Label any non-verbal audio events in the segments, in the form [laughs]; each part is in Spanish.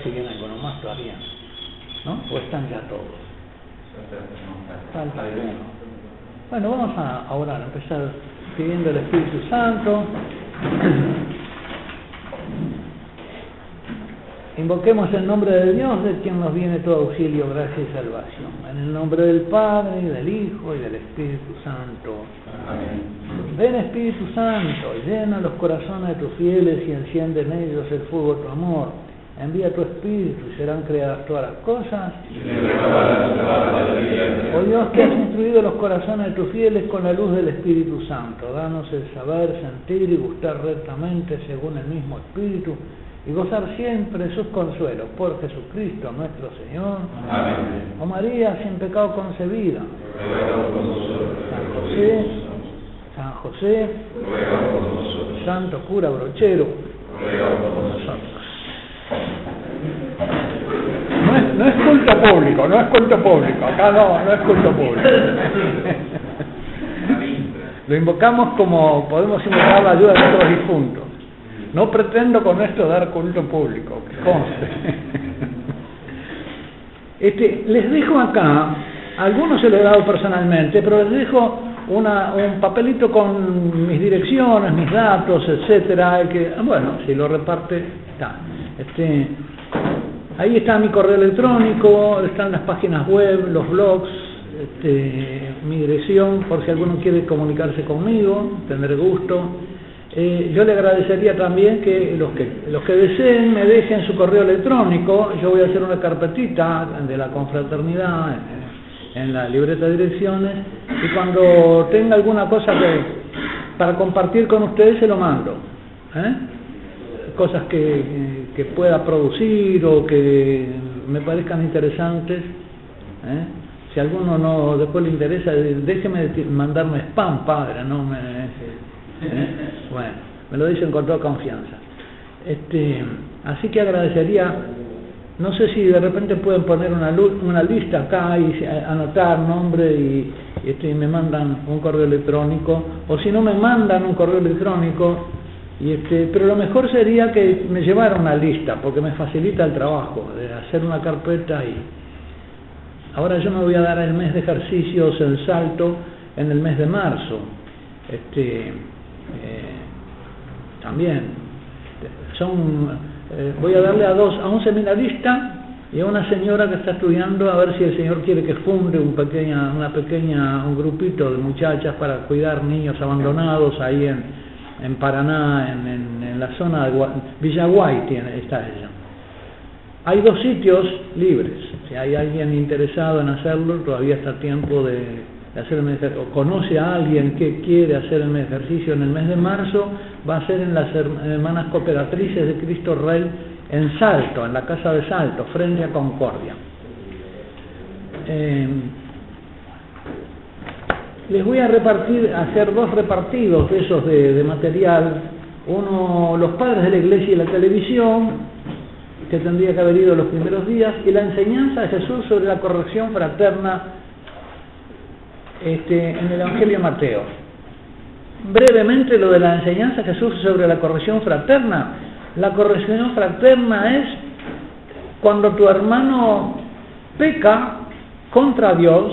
esperar si viene alguno más todavía. ¿No? ¿O están ya todos? Falta alguno. Bueno, vamos a orar, a empezar pidiendo el Espíritu Santo. Invoquemos el nombre de Dios, de quien nos viene todo auxilio, gracia y salvación. En el nombre del Padre, y del Hijo, y del Espíritu Santo. Amén. Ven Espíritu Santo, llena los corazones de tus fieles y enciende en ellos el fuego de tu amor. Envía tu Espíritu y serán creadas todas las cosas. Oh Dios, que has instruido los corazones de tus fieles con la luz del Espíritu Santo, danos el saber, sentir y gustar rectamente según el mismo Espíritu y gozar siempre sus consuelos por Jesucristo nuestro Señor. Amén. Oh María, sin pecado concebida. San José, San José, Santo cura brochero. No es, no es culto público, no es culto público, acá no, no es culto público. [laughs] Lo invocamos como podemos invocar la ayuda de nuestros difuntos. No pretendo con esto dar culto público, que conste. [laughs] Este, les dejo acá, algunos se lo he dado personalmente, pero les dejo una, un papelito con mis direcciones, mis datos, etcétera, que, bueno, si lo reparte, está. Este, ahí está mi correo electrónico, están las páginas web, los blogs, este, mi dirección, por si alguno quiere comunicarse conmigo, tendré gusto. Eh, yo le agradecería también que los, que los que deseen me dejen su correo electrónico, yo voy a hacer una carpetita de la confraternidad en la libreta de direcciones y cuando tenga alguna cosa que, para compartir con ustedes se lo mando. ¿eh? Cosas que, que, pueda producir o que me parezcan interesantes. ¿eh? Si a alguno no después le interesa, déjeme mandarme spam, padre, no me ¿Eh? [laughs] Bueno, me lo dicen con toda confianza. Este, así que agradecería, no sé si de repente pueden poner una, una lista acá y anotar nombre y, este, me mandan un correo electrónico, o si no me mandan un correo electrónico, y este, pero lo mejor sería que me llevara una lista, porque me facilita el trabajo de hacer una carpeta y... Ahora yo me voy a dar el mes de ejercicios, el salto, en el mes de marzo. Este, eh, también son eh, voy a darle a dos a un seminarista y a una señora que está estudiando a ver si el señor quiere que funde un pequeña una pequeña un grupito de muchachas para cuidar niños abandonados ahí en, en Paraná en, la zona de Villaguay tiene está ella. Hay dos sitios libres. Si hay alguien interesado en hacerlo todavía está tiempo de hacer el ejercicio, o conoce a alguien que quiere hacer el ejercicio en el mes de marzo, va a ser en las hermanas cooperatrices de Cristo Rey en Salto, en la casa de Salto, frente a Concordia. Eh, les voy a repartir, hacer dos repartidos de esos de, material. Uno, los padres de la iglesia y la televisión, que tendría que haber ido los primeros días, y la enseñanza de Jesús sobre la corrección fraterna este, en el Evangelio de Mateo. Brevemente lo de la enseñanza de Jesús sobre la corrección fraterna. La corrección fraterna es cuando tu hermano peca contra Dios,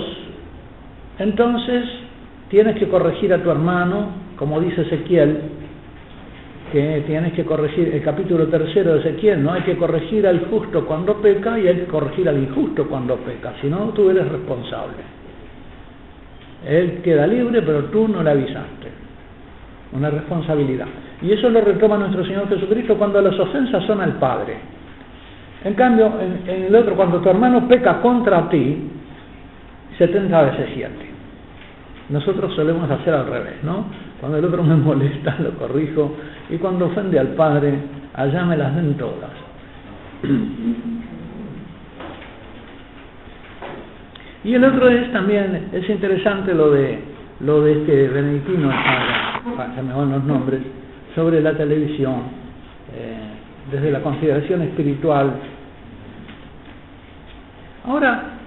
entonces tienes que corregir a tu hermano, como dice Ezequiel, que tienes que corregir, el capítulo tercero de Ezequiel, no hay que corregir al justo cuando peca y hay que corregir al injusto cuando peca, si no tú eres responsable. Él queda libre, pero tú no le avisaste. Una responsabilidad. Y eso lo retoma nuestro Señor Jesucristo cuando las ofensas son al Padre. En cambio, en, el otro, cuando tu hermano peca contra ti, 70 veces 7. Nosotros solemos hacer al revés, ¿no? Cuando el otro me [laughs] molesta, lo corrijo, y cuando ofende al Padre, allá me las den todas. [clears throat] Y el otro es también, es interesante lo de lo de este benedictino, se me van los nombres, sobre la televisión, eh, desde la consideración espiritual. Ahora,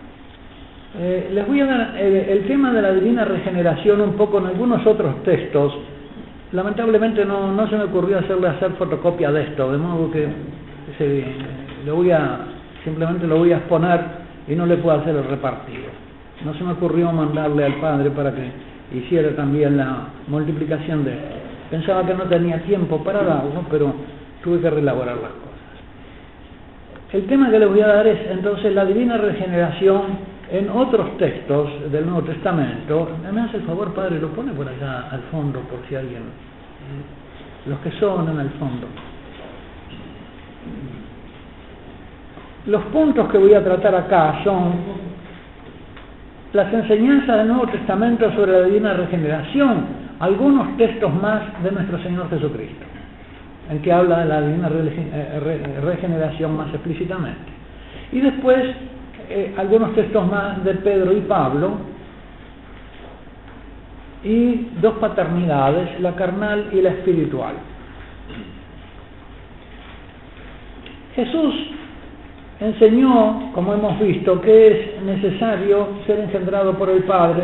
eh, les voy a dar el, tema de la divina regeneración un poco en algunos otros textos. Lamentablemente no, no se me ocurrió hacerle hacer fotocopia de esto, de modo que se, voy a, simplemente lo voy a exponer y no le puedo hacer el repartido. No se me ocurrió mandarle al padre para que hiciera también la multiplicación de esto. Pensaba que no tenía tiempo para darlo, pero tuve que relaborar las cosas. El tema que les voy a dar es entonces la divina regeneración en otros textos del Nuevo Testamento. Me hace el favor, padre, lo pone por allá al fondo por si alguien... Eh, los que son en el fondo. Los puntos que voy a tratar acá son las enseñanzas del Nuevo Testamento sobre la divina regeneración, algunos textos más de nuestro Señor Jesucristo, en que habla de la divina eh, regeneración más explícitamente. Y después eh, algunos textos más de Pedro y Pablo, y dos paternidades, la carnal y la espiritual. Jesús enseñó, como hemos visto, que es necesario ser engendrado por el Padre,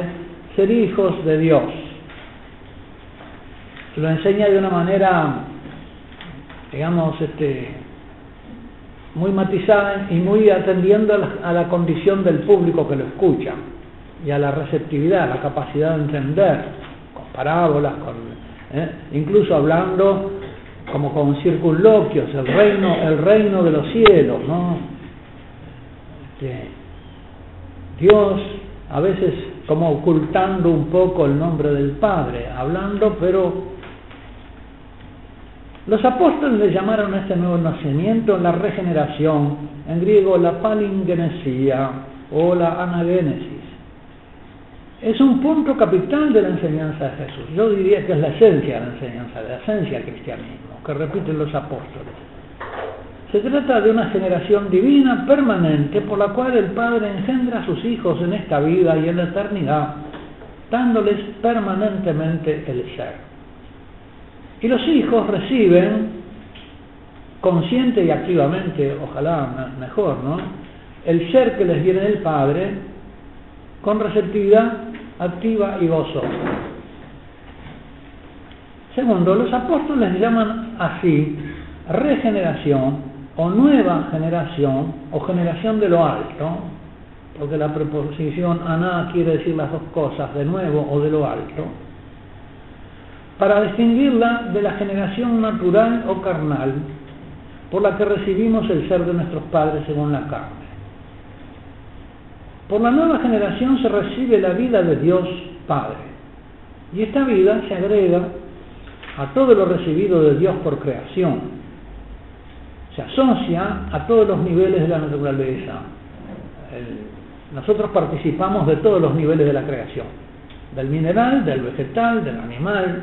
ser hijos de Dios. Lo enseña de una manera, digamos, este, muy matizada y muy atendiendo a la, condición del público que lo escucha y a la receptividad, la capacidad de entender, con parábolas, con, ¿eh? incluso hablando como con circunloquios, el reino, el reino de los cielos, ¿no? Dios a veces como ocultando un poco el nombre del Padre, hablando, pero los apóstoles le llamaron a este nuevo nacimiento la regeneración, en griego la palingenesia o la anagénesis. Es un punto capital de la enseñanza de Jesús. Yo diría que es la esencia de la enseñanza, de la esencia del cristianismo, que repiten los apóstoles. Se trata de una generación divina permanente por la cual el Padre engendra a sus hijos en esta vida y en la eternidad, dándoles permanentemente el ser. Y los hijos reciben, consciente y activamente, ojalá mejor, ¿no? El ser que les viene del Padre con receptividad activa y gozosa. Segundo, los apóstoles llaman así regeneración o nueva generación o generación de lo alto, porque la preposición aná quiere decir las dos cosas, de nuevo o de lo alto, para distinguirla de la generación natural o carnal por la que recibimos el ser de nuestros padres según la carne. Por la nueva generación se recibe la vida de Dios Padre, y esta vida se agrega a todo lo recibido de Dios por creación, se asocia a todos los niveles de la naturaleza. nosotros participamos de todos los niveles de la creación, del mineral, del vegetal, del animal,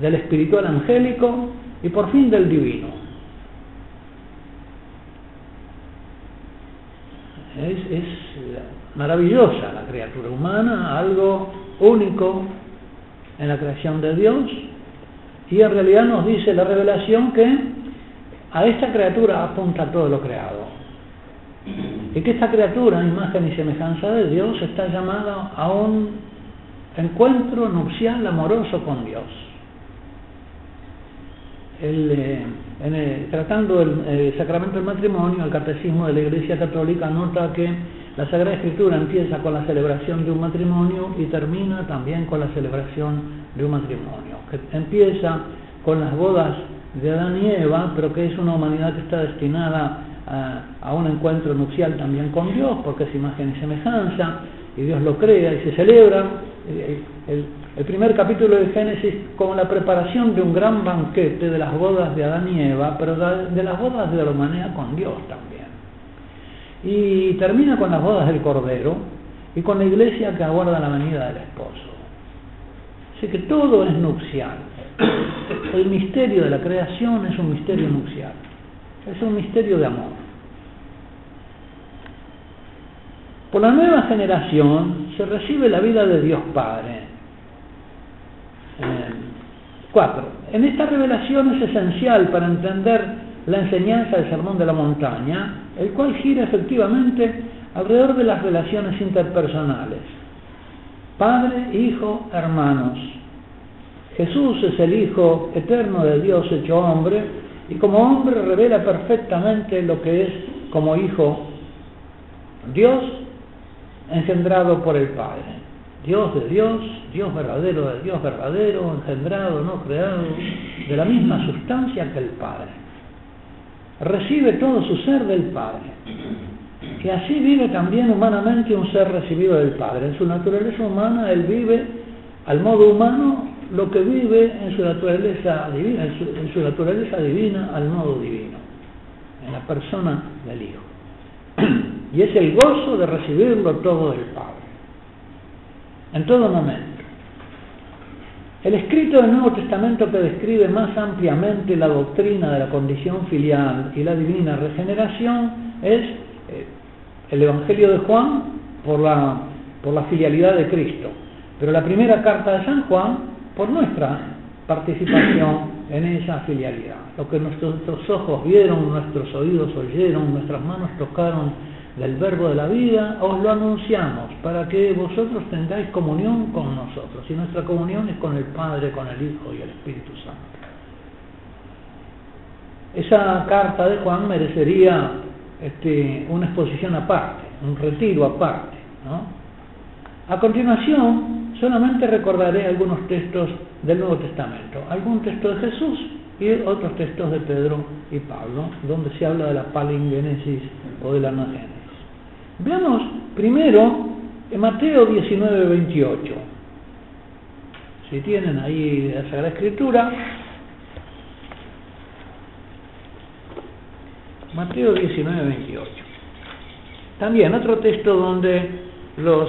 del espiritual angélico y por fin del divino. Es, maravillosa la criatura humana, algo único en la creación de Dios, y en realidad nos dice la revelación que a esta criatura apunta todo lo creado. Y que esta criatura, imagen y semejanza de Dios, está llamada a un encuentro nupcial amoroso con Dios. Eh, tratando el, sacramento del matrimonio, el catecismo de la Iglesia Católica nota que la Sagrada Escritura empieza con la celebración de un matrimonio y termina también con la celebración de un matrimonio. Empieza con las bodas de Adán y Eva, pero que es una humanidad que está destinada a, un encuentro nupcial también con Dios, porque es imagen y semejanza, y Dios lo crea y se celebra. El, primer capítulo de Génesis con la preparación de un gran banquete de las bodas de Adán y Eva, pero de las bodas de la humanidad con Dios también. Y termina con las bodas del Cordero y con la iglesia que aguarda la venida del esposo. Así que todo es nupcial. El misterio de la creación es un misterio nupcial, es un misterio de amor. Por la nueva generación se recibe la vida de Dios Padre. Eh, cuatro. En esta revelación es esencial para entender la enseñanza del Sermón de la Montaña, el cual gira efectivamente alrededor de las relaciones interpersonales. Padre, hijo, hermanos. Jesús es el Hijo eterno de Dios hecho hombre y como hombre revela perfectamente lo que es como hijo, Dios engendrado por el Padre. Dios de Dios, Dios verdadero de Dios verdadero, engendrado, no creado, de la misma sustancia que el Padre. Recibe todo su ser del Padre. Y así vive también humanamente un ser recibido del Padre. En su naturaleza humana Él vive al modo humano lo que vive en su naturaleza divina, en su, naturaleza divina al modo divino, en la persona del Hijo. [clears throat] Y es el gozo de recibirlo todo del Padre en todo momento. El escrito del Nuevo Testamento que describe más ampliamente la doctrina de la condición filial y la divina regeneración es eh, el Evangelio de Juan por la, por la filialidad de Cristo, pero la primera carta de San Juan por nuestra participación en esa filialidad. Lo que nuestros ojos vieron, nuestros oídos oyeron, nuestras manos tocaron del verbo de la vida, os lo anunciamos para que vosotros tengáis comunión con nosotros. Y nuestra comunión es con el Padre, con el Hijo y el Espíritu Santo. Esa carta de Juan merecería este, una exposición aparte, un retiro aparte. A continuación, solamente recordaré algunos textos del Nuevo Testamento, algún texto de Jesús y otros textos de Pedro y Pablo, donde se habla de la palingénesis o de la anagénesis. Veamos primero en Mateo 19, 28. Si tienen ahí la Sagrada Escritura, Mateo 19, 28. También otro texto donde los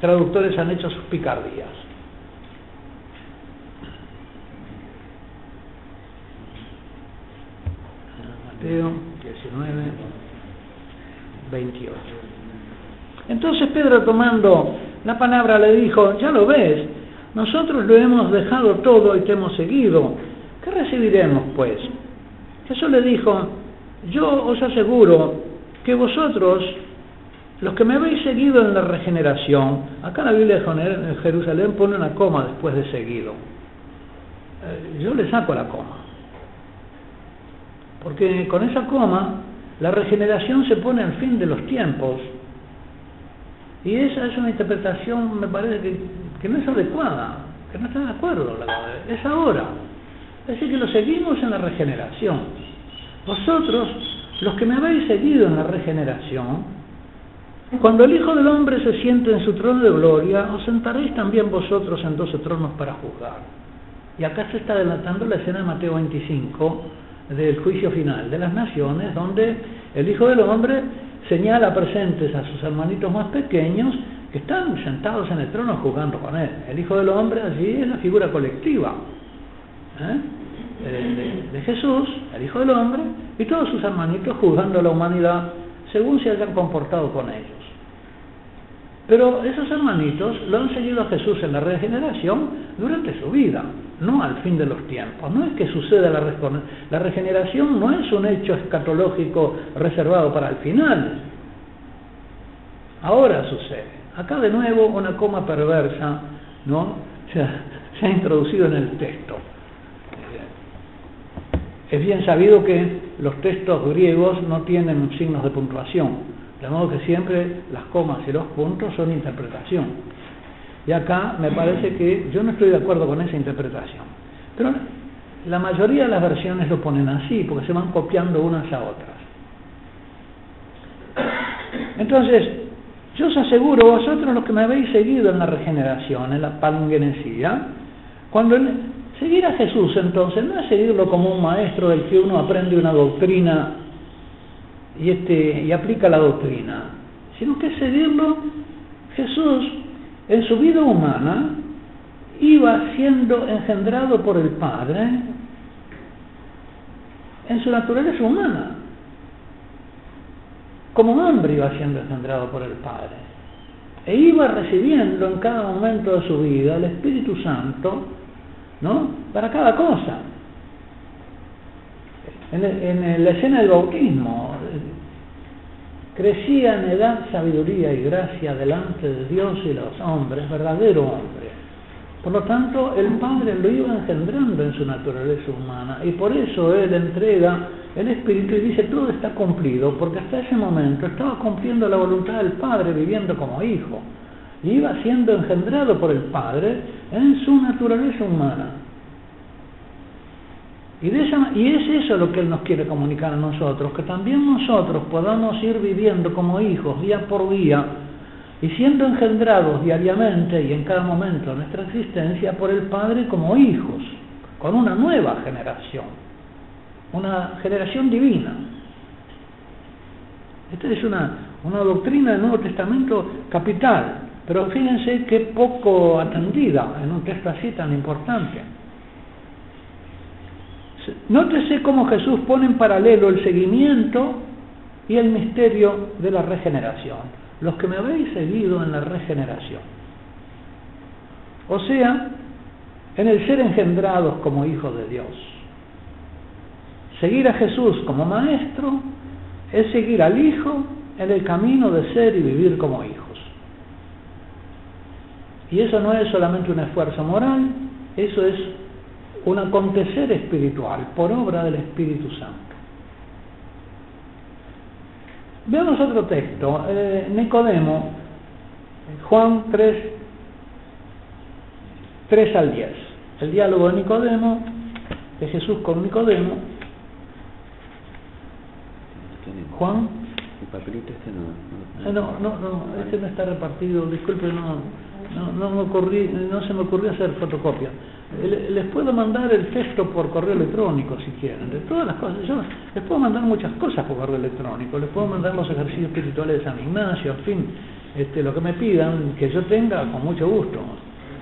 traductores han hecho sus picardías. Mateo 19, 28. Entonces Pedro tomando la palabra le dijo, ya lo ves, nosotros lo hemos dejado todo y te hemos seguido. ¿Qué recibiremos pues? Jesús le dijo, yo os aseguro que vosotros, los que me habéis seguido en la regeneración, acá la Biblia de Jerusalén pone una coma después de seguido. Eh, yo le saco la coma. Porque con esa coma la regeneración se pone al fin de los tiempos. Y esa es una interpretación, me parece que, no es adecuada, que no está de acuerdo. Es ahora. Es decir, que lo seguimos en la regeneración. Vosotros, los que me habéis seguido en la regeneración, cuando el Hijo del Hombre se siente en su trono de gloria, os sentaréis también vosotros en doce tronos para juzgar. Y acá se está adelantando la escena de Mateo 25, del juicio final de las naciones, donde el Hijo del Hombre señala presentes a sus hermanitos más pequeños que están sentados en el trono jugando con él. El Hijo del Hombre allí es la figura colectiva ¿eh? de, Jesús, el Hijo del Hombre, y todos sus hermanitos juzgando a la humanidad según se hayan comportado con ellos. Pero esos hermanitos lo han seguido a Jesús en la regeneración durante su vida no al fin de los tiempos. No es que suceda la, la regeneración, no es un hecho escatológico reservado para el final. Ahora sucede. Acá de nuevo una coma perversa ¿no? [laughs] se, ha, se ha introducido en el texto. Es bien sabido que los textos griegos no tienen signos de puntuación, de modo que siempre las comas y los puntos son interpretación. Y acá me parece que yo no estoy de acuerdo con esa interpretación. Pero la mayoría de las versiones lo ponen así, porque se van copiando unas a otras. Entonces, yo os aseguro, vosotros los que me habéis seguido en la regeneración, en la palingenesía, cuando seguir a Jesús entonces no es seguirlo como un maestro del que uno aprende una doctrina y, este, y aplica la doctrina, sino que seguirlo Jesús en su vida humana iba siendo engendrado por el Padre en su naturaleza humana. Como hombre iba siendo engendrado por el Padre. E iba recibiendo en cada momento de su vida el Espíritu Santo, ¿no? Para cada cosa. En, la escena del bautismo, crecía en edad, sabiduría y gracia delante de Dios y los hombres, verdadero hombre. Por lo tanto, el Padre lo iba engendrando en su naturaleza humana y por eso Él entrega el Espíritu y dice todo está cumplido, porque hasta ese momento estaba cumpliendo la voluntad del Padre viviendo como hijo y iba siendo engendrado por el Padre en su naturaleza humana. Y, es eso lo que Él nos quiere comunicar a nosotros, que también nosotros podamos ir viviendo como hijos día por día y siendo engendrados diariamente y en cada momento de nuestra existencia por el Padre como hijos, con una nueva generación, una generación divina. Esta es una, una doctrina del Nuevo Testamento capital, pero fíjense qué poco atendida en un texto así tan importante. Nótese cómo Jesús pone en paralelo el seguimiento y el misterio de la regeneración los que me habéis seguido en la regeneración. O sea, en el ser engendrados como hijos de Dios. Seguir a Jesús como maestro es seguir al Hijo en el camino de ser y vivir como hijos. Y eso no es solamente un esfuerzo moral, eso es un acontecer espiritual por obra del Espíritu Santo. Veamos otro texto, eh, Nicodemo, Juan 3, 3 al 10. El diálogo de Nicodemo, de Jesús con Nicodemo. Juan. El papelito este no. No, no, no, este no está repartido, disculpe, no, no, no, me no se me ocurrió hacer fotocopia. Les puedo mandar el texto por correo electrónico si quieren, de todas las cosas. Yo les puedo mandar muchas cosas por correo electrónico, les puedo mandar los ejercicios espirituales de San Ignacio, en fin, este, lo que me pidan, que yo tenga con mucho gusto.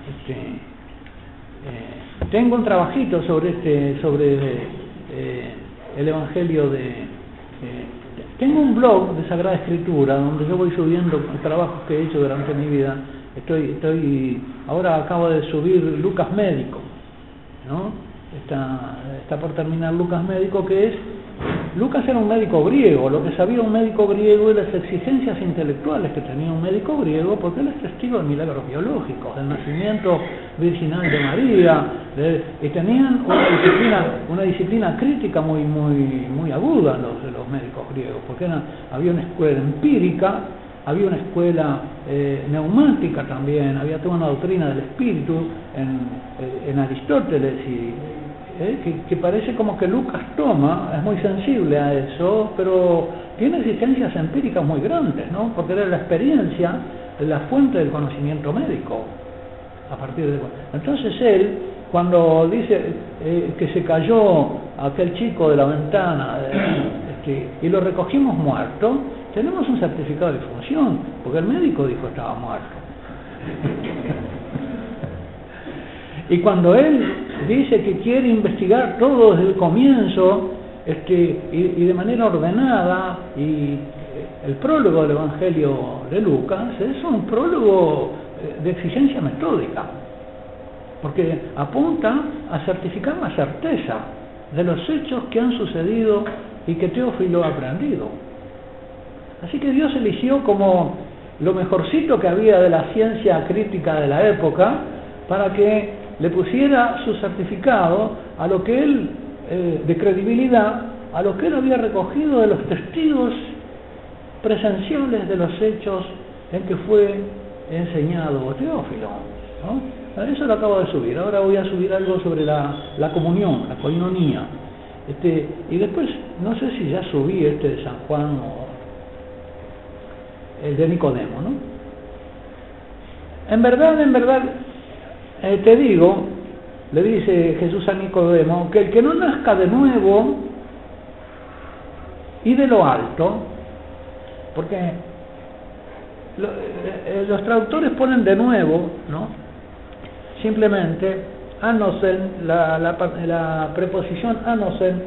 Este, eh, tengo un trabajito sobre este, sobre eh, el Evangelio de eh, tengo un blog de Sagrada Escritura donde yo voy subiendo trabajos que he hecho durante mi vida Estoy, estoy, ahora acabo de subir Lucas Médico, ¿no? Está, está por terminar Lucas Médico, que es, Lucas era un médico griego, lo que sabía un médico griego y las exigencias intelectuales que tenía un médico griego, porque él es testigo de milagros biológicos, del nacimiento virginal de María, y tenían una disciplina, crítica muy, muy, muy aguda los, los médicos griegos, porque había una escuela empírica había una escuela eh, neumática también, había toda una doctrina del espíritu en, eh, Aristóteles, y, eh, que, parece como que Lucas toma, es muy sensible a eso, pero tiene existencias empíricas muy grandes, ¿no? porque era la experiencia la fuente del conocimiento médico. A partir de Entonces él, cuando dice que se cayó aquel chico de la ventana este, y lo recogimos muerto, tenemos un certificado de función, porque el médico dijo que estaba muerto. [laughs] y cuando él dice que quiere investigar todo desde el comienzo, este, y, de manera ordenada, y el prólogo del Evangelio de Lucas es un prólogo de exigencia metódica, porque apunta a certificar la certeza de los hechos que han sucedido y que Teófilo ha aprendido. Así que Dios eligió como lo mejorcito que había de la ciencia crítica de la época para que le pusiera su certificado a lo que él, eh, de credibilidad, a lo que él había recogido de los testigos presenciales de los hechos en que fue enseñado Teófilo. Eso lo acabo de subir. Ahora voy a subir algo sobre la, comunión, la coinonía. Este, y después, no sé si ya subí este de San Juan o el de Nicodemo, ¿no? En verdad, en verdad, eh, te digo, le dice Jesús a Nicodemo, que el que no nazca de nuevo y de lo alto, porque eh, los traductores ponen de nuevo, ¿no? Simplemente, anosen, la, la, la preposición anosen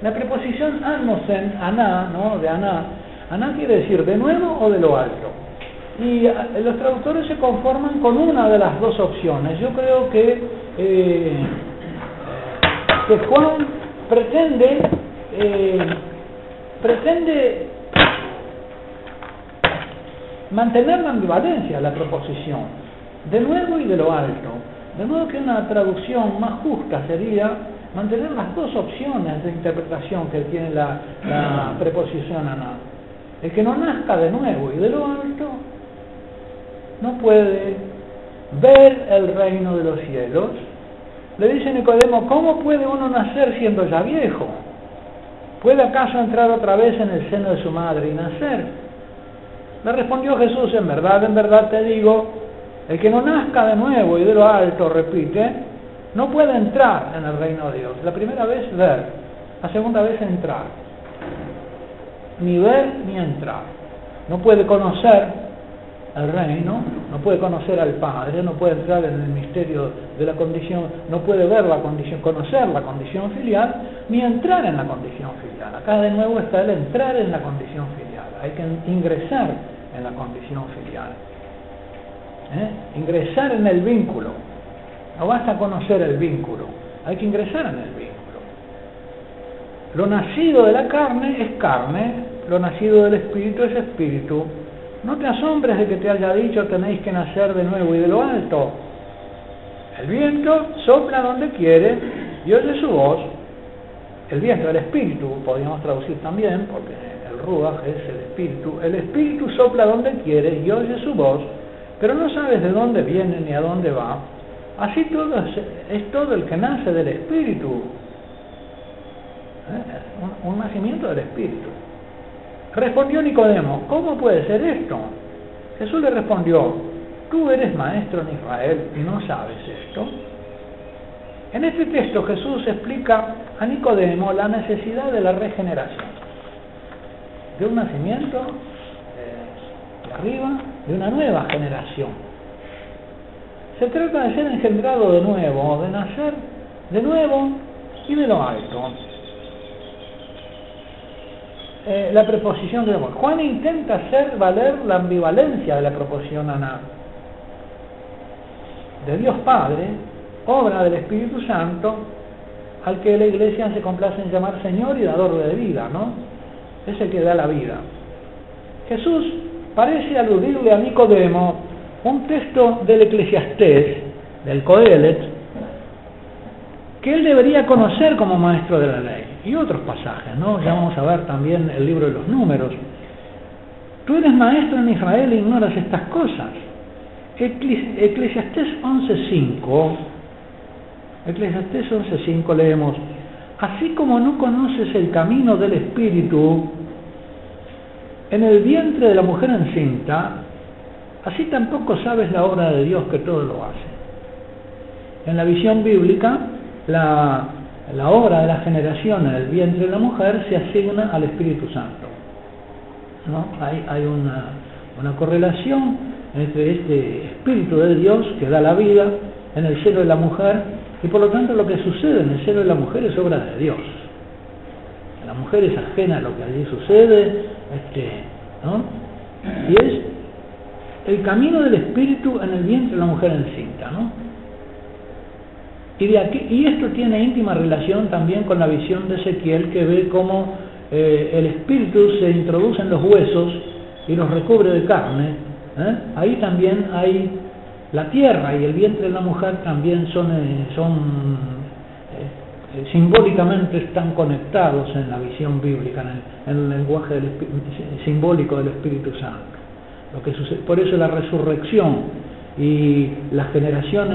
La preposición anosen, aná, ¿no? de aná, Aná quiere decir de nuevo o de lo alto. Y eh, los traductores se conforman con una de las dos opciones. Yo creo que, eh, que Juan pretende, eh, pretende mantener la ambivalencia, la proposición, de nuevo y de lo alto. De modo que una traducción más justa sería mantener las dos opciones de interpretación que tiene la, preposición aná. El que no nazca de nuevo y de lo alto no puede ver el reino de los cielos. Le dice Nicodemo, ¿cómo puede uno nacer siendo ya viejo? ¿Puede acaso entrar otra vez en el seno de su madre y nacer? Le respondió Jesús, en verdad, en verdad te digo, el que no nazca de nuevo y de lo alto, repite, no puede entrar en el reino de Dios. La primera vez ver, la segunda vez entrar. Ni ver ni entrar. No puede conocer el reino, no puede conocer al Padre, no puede entrar en el misterio de la condición, no puede ver la condición, conocer la condición filial, ni entrar en la condición filial. Acá de nuevo está el entrar en la condición filial. Hay que ingresar en la condición filial. ¿Eh? Ingresar en el vínculo. No basta conocer el vínculo, hay que ingresar en el vínculo. Lo nacido de la carne es carne, lo nacido del espíritu es espíritu. No te asombres de que te haya dicho tenéis que nacer de nuevo y de lo alto. El viento sopla donde quiere y oye su voz. El viento, el espíritu, podríamos traducir también, porque el ruach es el espíritu. El espíritu sopla donde quiere y oye su voz, pero no sabes de dónde viene ni a dónde va. Así todo es, todo el que nace del Espíritu. ¿Eh? Un, nacimiento del Espíritu. Respondió Nicodemo, ¿cómo puede ser esto? Jesús le respondió, tú eres maestro en Israel y no sabes esto. En este texto Jesús explica a Nicodemo la necesidad de la regeneración, de un nacimiento eh, de arriba, de una nueva generación se trata de ser engendrado de nuevo, de nacer de nuevo y de lo alto. Eh, la preposición de. Juan intenta hacer valer la ambivalencia de la proposición aná. De Dios Padre, obra del Espíritu Santo, al que la iglesia se complace en llamar Señor y dador de vida, ¿no? Es el que da la vida. Jesús parece aludirle a Nicodemo un texto del Eclesiastés, del Coelet, que él debería conocer como maestro de la ley, y otros pasajes, ¿no? Ya vamos a ver también el libro de los números. Tú eres maestro en Israel e ignoras estas cosas. Eclesiastés 11.5, Eclesiastés 11.5 leemos, así como no conoces el camino del Espíritu, en el vientre de la mujer encinta, Así tampoco sabes la obra de Dios que todo lo hace. En la visión bíblica, la, obra de la generación en el vientre de la mujer se asigna al Espíritu Santo. ¿no? Hay, una correlación entre este Espíritu de Dios que da la vida en el seno de la mujer y por lo tanto lo que sucede en el seno de la mujer es obra de Dios. La mujer es ajena a lo que allí sucede, este, ¿no? y es el camino del espíritu en el vientre de la mujer encinta, ¿no? Y, de aquí, y esto tiene íntima relación también con la visión de Ezequiel que ve cómo eh, el espíritu se introduce en los huesos y los recubre de carne. ¿eh? Ahí también hay la tierra y el vientre de la mujer también son, eh, son simbólicamente están conectados en la visión bíblica, en el, lenguaje simbólico del Espíritu Santo que por eso la resurrección y la generación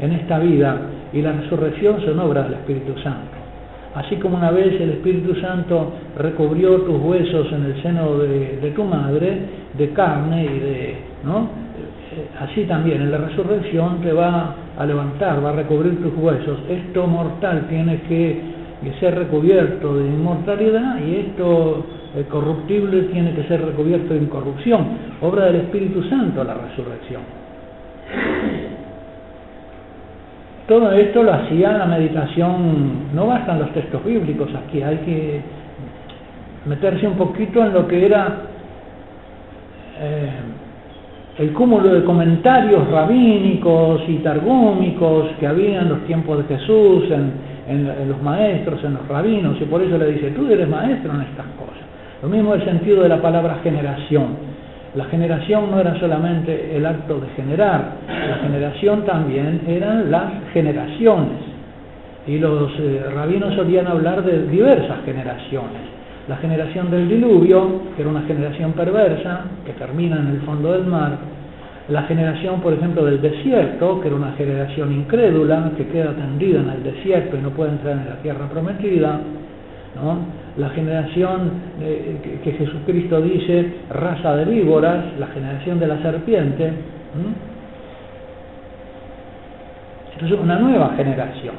en, esta vida y la resurrección son obras del Espíritu Santo. Así como una vez el Espíritu Santo recubrió tus huesos en el seno de, tu madre, de carne y de... ¿no? Así también en la resurrección te va a levantar, va a recubrir tus huesos. Esto mortal tiene que ser recubierto de inmortalidad y esto el corruptible tiene que ser recubierto de incorrupción, obra del Espíritu Santo la resurrección. Todo esto lo hacía la meditación, no bastan los textos bíblicos aquí, hay que meterse un poquito en lo que era eh, el cúmulo de comentarios rabínicos y targúmicos que había en los tiempos de Jesús, en, los maestros, en los rabinos, y por eso le dice, tú eres maestro en estas cosas. Lo mismo el sentido de la palabra generación. La generación no era solamente el acto de generar, la generación también eran las generaciones. Y los eh, rabinos solían hablar de diversas generaciones. La generación del diluvio, que era una generación perversa, que termina en el fondo del mar. La generación, por ejemplo, del desierto, que era una generación incrédula, que queda tendida en el desierto y no puede entrar en la tierra prometida. La generación que Jesucristo dice, raza de víboras, la generación de la serpiente. Entonces, una nueva generación.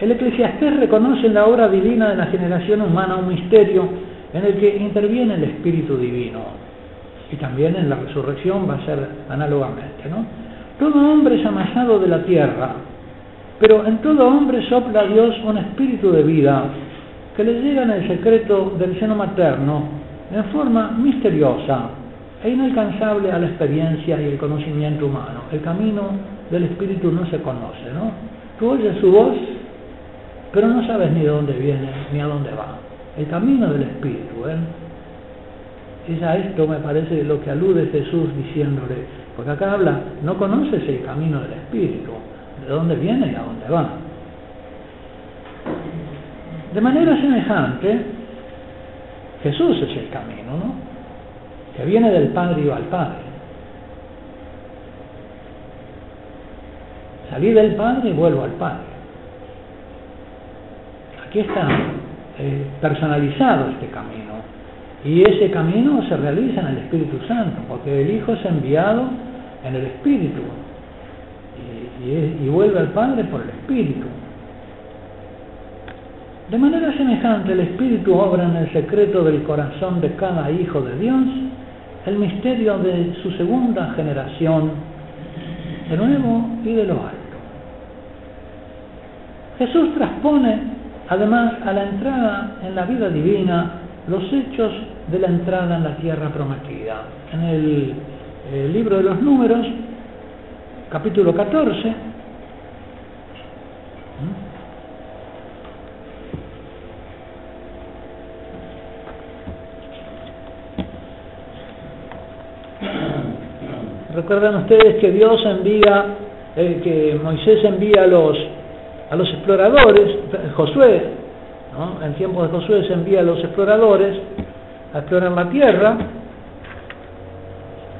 El eclesiastés reconoce en la obra divina de la generación humana un misterio en el que interviene el Espíritu Divino. Y también en la resurrección va a ser análogamente. ¿no? Todo hombre es amasado de la tierra, pero en todo hombre sopla Dios un espíritu de vida que le llega en el secreto del seno materno en forma misteriosa e inalcanzable a la experiencia y el conocimiento humano. El camino del espíritu no se conoce, ¿no? Tú oyes su voz pero no sabes ni de dónde viene ni a dónde va. El camino del Espíritu. ¿eh? Es a esto me parece lo que alude Jesús diciéndole, porque acá habla, no conoces el camino del Espíritu, de dónde viene y a dónde va. De manera semejante, Jesús es el camino, ¿no? Que viene del Padre y va al Padre. Salí del Padre y vuelvo al Padre. Aquí está eh, personalizado este camino. Y ese camino se realiza en el Espíritu Santo, porque el Hijo es enviado en el Espíritu y, y vuelve al Padre por el Espíritu. De manera semejante, el Espíritu obra en el secreto del corazón de cada hijo de Dios el misterio de su segunda generación, de nuevo y de lo alto. Jesús transpone Además, a la entrada en la vida divina, los hechos de la entrada en la tierra prometida. En el, libro de los números, capítulo 14, Recuerdan ustedes que Dios envía, eh, que Moisés envía a los exploradores, Josué, en tiempos de Josué se envía a los exploradores a explorar la tierra,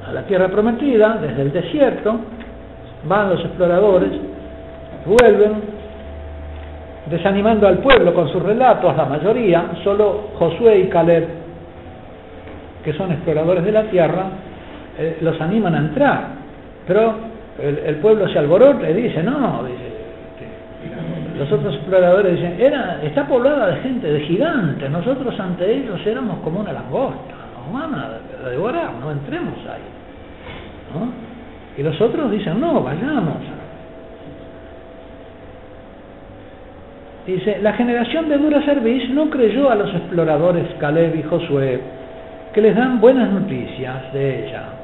a la tierra prometida, desde el desierto, van los exploradores, vuelven, desanimando al pueblo con sus relatos, la mayoría, solo Josué y Caleb, que son exploradores de la tierra, eh, los animan a entrar, pero el, pueblo se alborota y dice, no, dice, los otros exploradores dicen, era, está poblada de gente, de gigantes, nosotros ante ellos éramos como una langosta, nos van a devorar, no entremos ahí. Y los otros dicen, no, vayamos. Dice, la generación de Dura Service no creyó a los exploradores Caleb y Josué, que les dan buenas noticias de ella.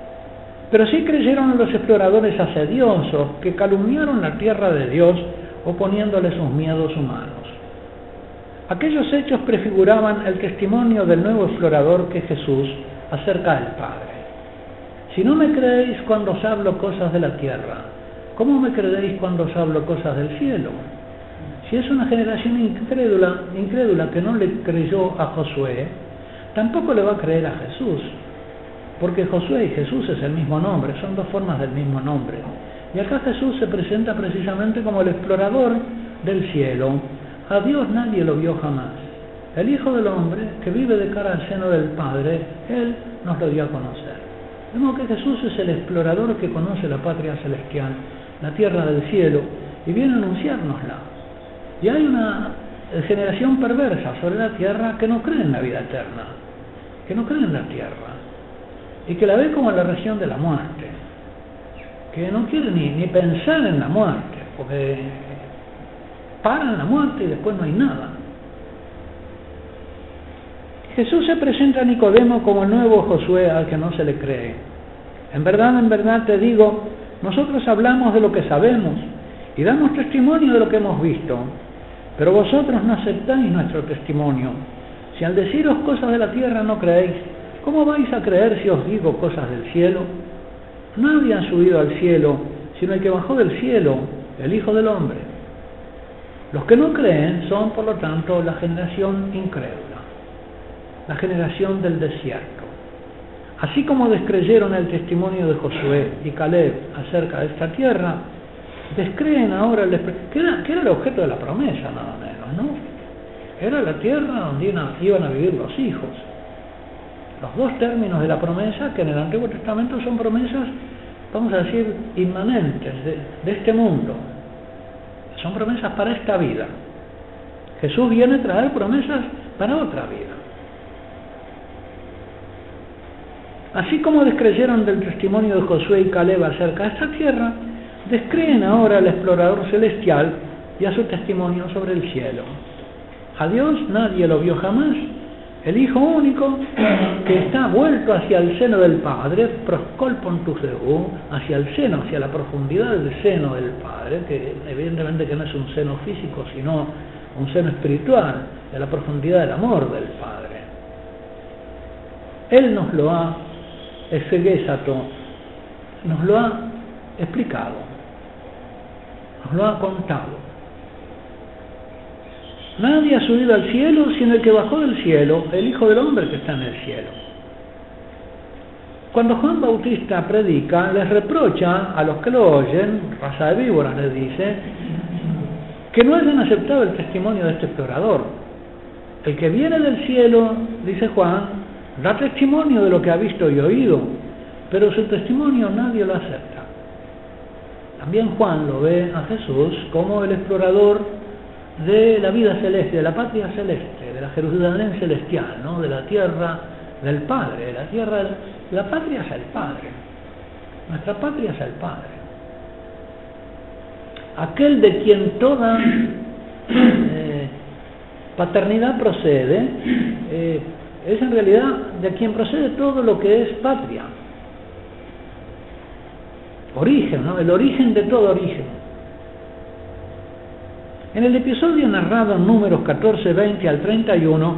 Pero sí creyeron los exploradores asediosos, que calumniaron la tierra de Dios oponiéndole sus miedos humanos. Aquellos hechos prefiguraban el testimonio del nuevo explorador que Jesús acerca del Padre. Si no me creéis cuando os hablo cosas de la tierra, ¿cómo me creéis cuando os hablo cosas del cielo? Si es una generación incrédula, incrédula que no le creyó a Josué, tampoco le va a creer a Jesús, porque Josué y Jesús es el mismo nombre, son dos formas del mismo nombre. Y acá Jesús se presenta precisamente como el explorador del cielo. A Dios nadie lo vio jamás. El Hijo del Hombre, que vive de cara al seno del Padre, Él nos lo dio a conocer. Vemos que Jesús es el explorador que conoce la patria celestial, la tierra del cielo, y viene a anunciárnosla. Y hay una generación perversa sobre la tierra que no cree en la vida eterna, que no cree en la tierra, y que la ve como la región de la muerte que no quiere ni, ni pensar en la muerte, porque paran la muerte y después no hay nada. Jesús se presenta a Nicodemo como el nuevo Josué al que no se le cree. En verdad, en verdad te digo, nosotros hablamos de lo que sabemos y damos testimonio de lo que hemos visto, pero vosotros no aceptáis nuestro testimonio. Si al deciros cosas de la tierra no creéis, ¿cómo vais a creer si os digo cosas del cielo? Nadie ha subido al cielo, sino el que bajó del cielo, el Hijo del Hombre. Los que no creen son, por lo tanto, la generación incrédula, la generación del desierto. Así como descreyeron el testimonio de Josué y Caleb acerca de esta tierra, descreen ahora el que era, que era el objeto de la promesa, nada menos, ¿no? Era la tierra donde iban a vivir los hijos. Los dos términos de la promesa, que en el Antiguo Testamento son promesas, vamos a decir, inmanentes de, este mundo. Son promesas para esta vida. Jesús viene a traer promesas para otra vida. Así como descreyeron del testimonio de Josué y Caleb acerca de esta tierra, descreen ahora al explorador celestial y a su testimonio sobre el cielo. A Dios nadie lo vio jamás, el Hijo único que está vuelto hacia el seno del Padre, proscolpon tu hacia el seno, hacia la profundidad del seno del Padre, que evidentemente que no es un seno físico, sino un seno espiritual, de la profundidad del amor del Padre. Él nos lo ha exegesato, nos lo ha explicado, nos lo ha contado. Nadie ha subido al cielo sino el que bajó del cielo, el Hijo del Hombre que está en el cielo. Cuando Juan Bautista predica, les reprocha a los que lo oyen, raza de víboras les dice, que no hayan aceptado el testimonio de este explorador. El que viene del cielo, dice Juan, da testimonio de lo que ha visto y oído, pero su testimonio nadie lo acepta. También Juan lo ve a Jesús como el explorador de la vida celeste, de la patria celeste, de la Jerusalén celestial, ¿no? de la tierra del Padre, de la tierra, la patria es el Padre, nuestra patria es el Padre. Aquel de quien toda eh, paternidad procede, eh, es en realidad de quien procede todo lo que es patria. Origen, ¿no? El origen de todo origen. En el episodio narrado en números 14, 20 al 31,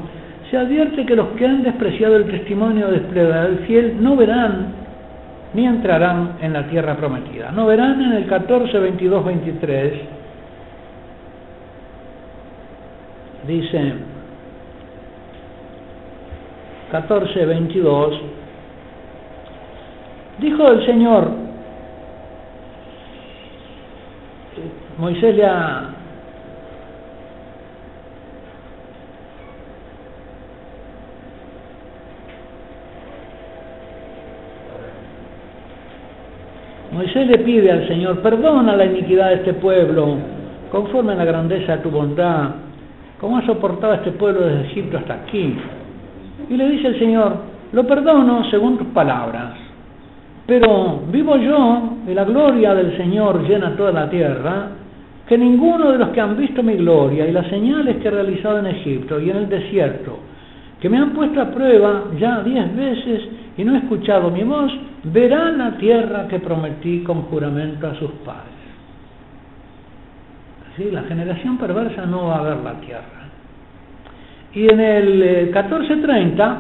se advierte que los que han despreciado el testimonio del fiel no verán ni entrarán en la tierra prometida. No verán en el 14, 22, 23. Dice 14, 22. Dijo el Señor, Moisés le ha Moisés le pide al Señor, perdona la iniquidad de este pueblo, conforme a la grandeza de tu bondad, como has soportado este pueblo desde Egipto hasta aquí. Y le dice el Señor, lo perdono según tus palabras, pero vivo yo y la gloria del Señor llena toda la tierra, que ninguno de los que han visto mi gloria y las señales que he realizado en Egipto y en el desierto, que me han puesto a prueba ya diez veces y no he escuchado mi voz, verá la tierra que prometí con juramento a sus padres. Así, la generación perversa no va a ver la tierra. Y en el 1430 eh,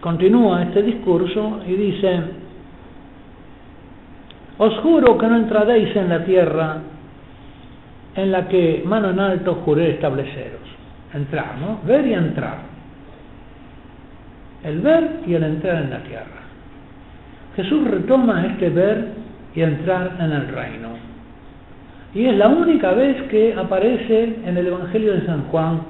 continúa este discurso y dice, os juro que no entraréis en la tierra en la que mano en alto juré estableceros. Entrar, ¿no? Ver y entrar el ver y el entrar en la tierra. Jesús retoma este ver y entrar en el reino. Y es la única vez que aparece en el Evangelio de San Juan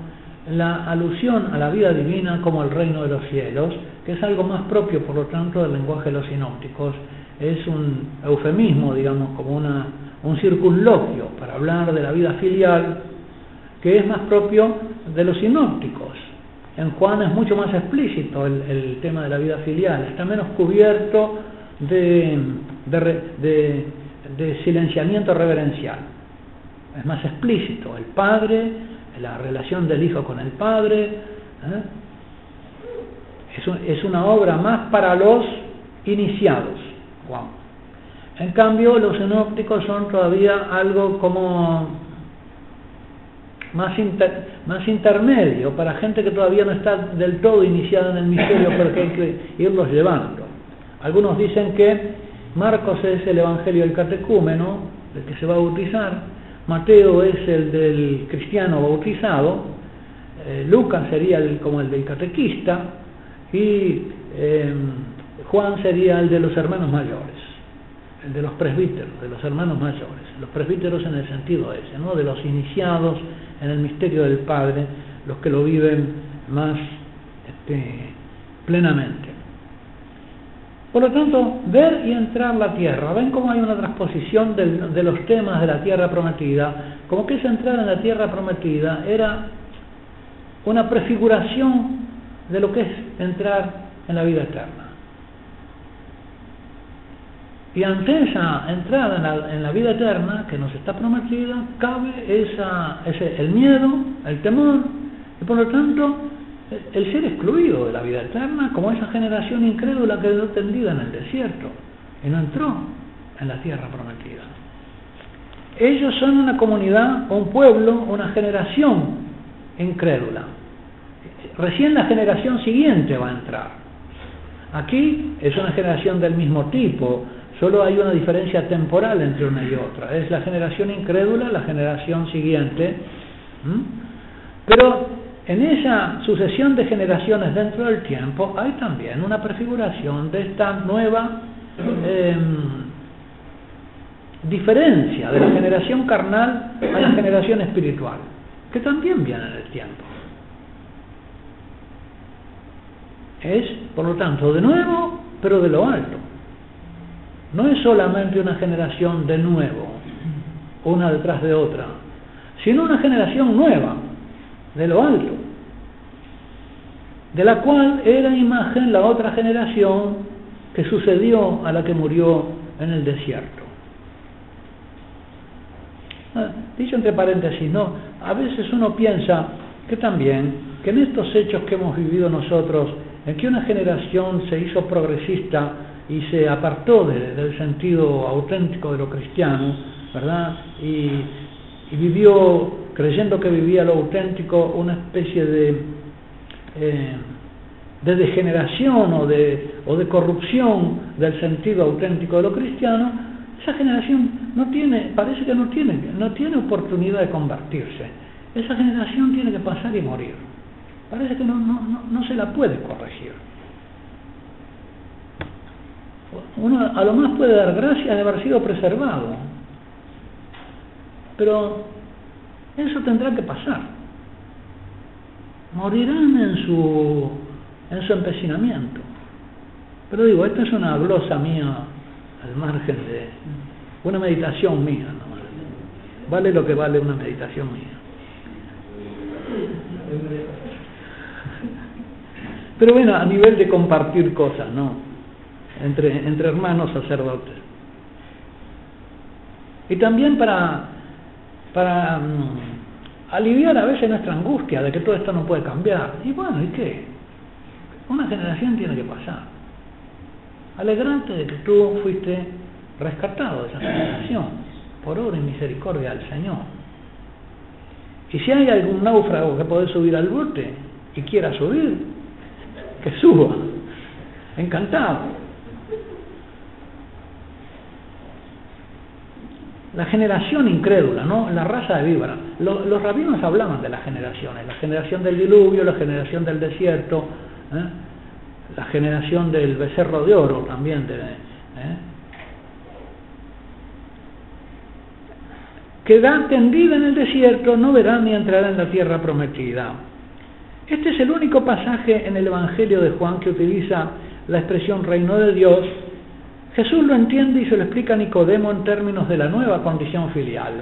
la alusión a la vida divina como el reino de los cielos, que es algo más propio, por lo tanto, del lenguaje de los sinópticos. Es un eufemismo, digamos, como un circunloquio para hablar de la vida filial, que es más propio de los sinópticos. En Juan es mucho más explícito el, tema de la vida filial, está menos cubierto de, silenciamiento reverencial. Es más explícito, el Padre, la relación del Hijo con el Padre, ¿eh? Es, una obra más para los iniciados. En cambio, los sinópticos son todavía algo como más, más intermedio, para gente que todavía no está del todo iniciada en el misterio, porque hay que irlos llevando. Algunos dicen que Marcos es el Evangelio del catecúmeno, el que se va a bautizar, Mateo es el del cristiano bautizado, eh, Lucas sería el, como el del catequista y em, Juan sería el de los hermanos mayores, el de los presbíteros, de los hermanos mayores, los presbíteros en el sentido ese, ¿no? de los iniciados en el misterio del Padre, los que lo viven más este, plenamente. Por lo tanto, ver y entrar la tierra. ¿Ven cómo hay una transposición de los temas de la tierra prometida? Como que esa entrada en la tierra prometida era una prefiguración de lo que es entrar en la vida eterna. Y ante esa entrada en la, vida eterna que nos está prometida, cabe esa, el miedo, el temor, y por lo tanto el ser excluido de la vida eterna, como esa generación incrédula que quedó tendida en el desierto y no entró en la tierra prometida. Ellos son una comunidad, un pueblo, una generación incrédula. Recién la generación siguiente va a entrar. Aquí es una generación del mismo tipo, Solo hay una diferencia temporal entre una y otra. Es la generación incrédula, la generación siguiente. Pero en esa sucesión de generaciones dentro del tiempo hay también una prefiguración de esta nueva em, diferencia de la generación carnal a la generación espiritual, que también viene en el tiempo. Es, por lo tanto, de nuevo, pero de lo alto. No es solamente una generación de nuevo, una detrás de otra, sino una generación nueva, de lo alto, de la cual era imagen la otra generación que sucedió a la que murió en el desierto. Ah, dicho entre paréntesis, no, a veces uno piensa que también, que en estos hechos que hemos vivido nosotros, en que una generación se hizo progresista y se apartó del sentido auténtico de lo cristiano, ¿verdad? Y, vivió, creyendo que vivía lo auténtico, una especie de, eh, de degeneración o de, o de corrupción del sentido auténtico de lo cristiano, esa generación no tiene, parece que no tiene, no tiene oportunidad de convertirse. Esa generación tiene que pasar y morir. Parece que no, no, no se la puede corregir. Uno a lo más puede dar gracias de haber sido preservado. Pero eso tendrá que pasar. Morirán en su, en su empecinamiento. Pero digo, esta es una glosa mía al margen de una meditación mía. Vale lo que vale una meditación mía. Pero bueno, a nivel de compartir cosas, ¿no? Entre, hermanos sacerdotes. Y también para, para mm, aliviar a veces nuestra angustia de que todo esto no puede cambiar. Y bueno, ¿y qué? Una generación tiene que pasar. Alegrante de que tú fuiste rescatado de esa generación por obra y misericordia del Señor. Y si hay algún náufrago que puede subir al bote y quiera subir, que suba. Encantado. La generación incrédula, ¿no? la raza de víbora. Los, rabinos hablaban de las generaciones, la generación del diluvio, la generación del desierto, ¿eh? la generación del becerro de oro también. De, ¿eh? Tendida en el desierto, no verá ni entrará en la tierra prometida. Este es el único pasaje en el Evangelio de Juan que utiliza la expresión reino de Dios Jesús lo entiende y se lo explica a Nicodemo en términos de la nueva condición filial.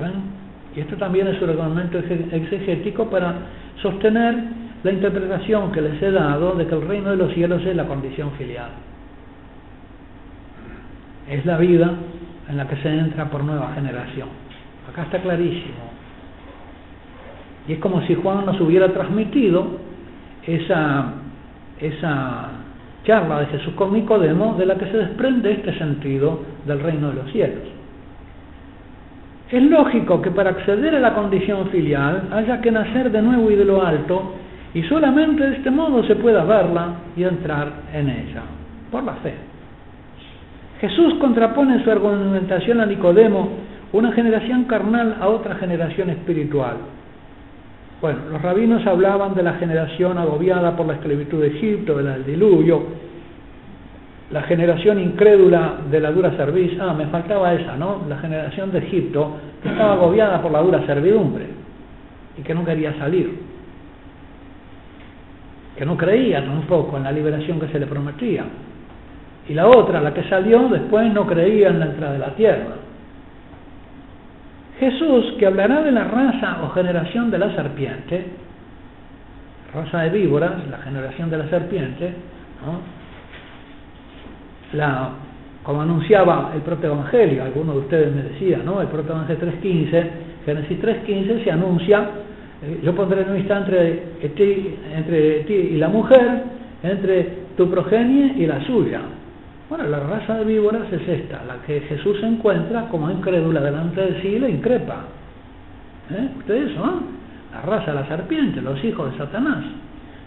Y esto también es un argumento exegético para sostener la interpretación que les he dado de que el reino de los cielos es la condición filial. Es la vida en la que se entra por nueva generación. Acá está clarísimo. Y es como si Juan nos hubiera transmitido esa, esa charla de Jesús con Nicodemo de la que se desprende este sentido del reino de los cielos. Es lógico que para acceder a la condición filial haya que nacer de nuevo y de lo alto, y solamente de este modo se pueda verla y entrar en ella, por la fe. Jesús contrapone en su argumentación a Nicodemo una generación carnal a otra generación espiritual. Bueno, los rabinos hablaban de la generación agobiada por la esclavitud de Egipto, del diluvio, la generación incrédula de la dura serviz, ah, me faltaba esa, ¿no? La generación de Egipto que estaba agobiada por la dura servidumbre y que no quería salir, que no creía tampoco en la liberación que se le prometía. Y la otra, la que salió después, no creía en la entrada de la tierra. Jesús, que hablará de la raza o generación de la serpiente, raza de víboras, la generación de la serpiente, la, como anunciaba el propio Evangelio, algunos de ustedes me decían, ¿no? el propio Evangelio 3.15, Génesis 3.15 se anuncia, eh, yo pondré enemistad entre ti, entre ti y la mujer, entre tu progenie y la suya. Bueno, la raza de víboras es esta, la que Jesús encuentra como incrédula delante de sí y le increpa. ¿Eh? Ustedes son la raza de la serpiente, los hijos de Satanás.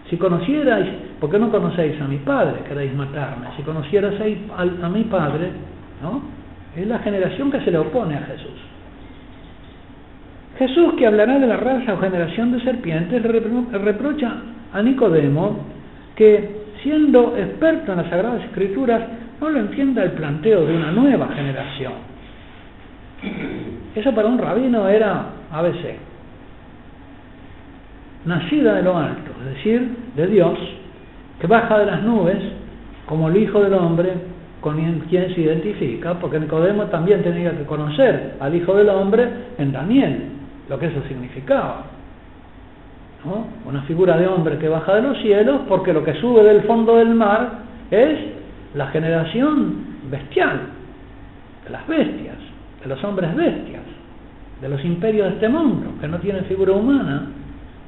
Si conocierais, ¿por qué no conocéis a mi padre? Queréis matarme. Si conocierais a, mi padre, ¿no? Es la generación que se le opone a Jesús. Jesús, que hablará de la raza o generación de serpientes, reprocha a Nicodemo que, siendo experto en las Sagradas Escrituras, no lo entienda el planteo de una nueva generación. Eso para un rabino era ABC, nacida de lo alto, es decir, de Dios, que baja de las nubes como el Hijo del Hombre con quien se identifica, porque Nicodemo también tenía que conocer al Hijo del Hombre en Daniel, lo que eso significaba. Una figura de hombre que baja de los cielos, porque lo que sube del fondo del mar es la generación bestial, de las bestias, de los hombres bestias, de los imperios de este mundo, que no tienen figura humana,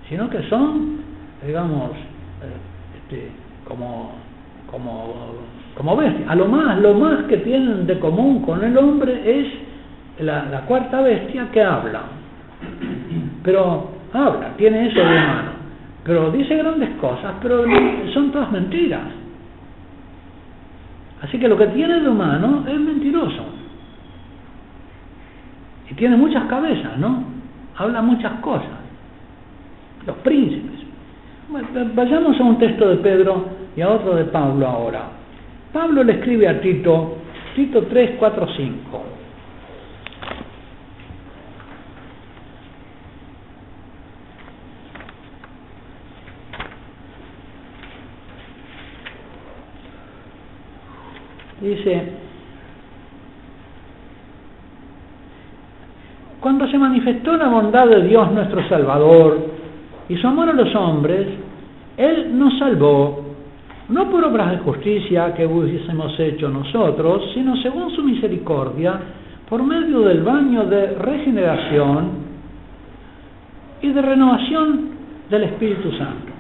sino que son, digamos, eh, este, como, como, como bestias. A lo más, lo más que tienen de común con el hombre es la, la cuarta bestia que habla. Pero habla, tiene eso de humano. Pero dice grandes cosas, pero son todas mentiras. Así que lo que tiene de humano es mentiroso. Y tiene muchas cabezas, ¿no? Habla muchas cosas. Los príncipes. Vayamos a un texto de Pedro y a otro de Pablo ahora. Pablo le escribe a Tito, Tito 3, 4, 5. Dice, cuando se manifestó la bondad de Dios nuestro Salvador y su amor a los hombres, Él nos salvó, no por obras de justicia que hubiésemos hecho nosotros, sino según su misericordia, por medio del baño de regeneración y de renovación del Espíritu Santo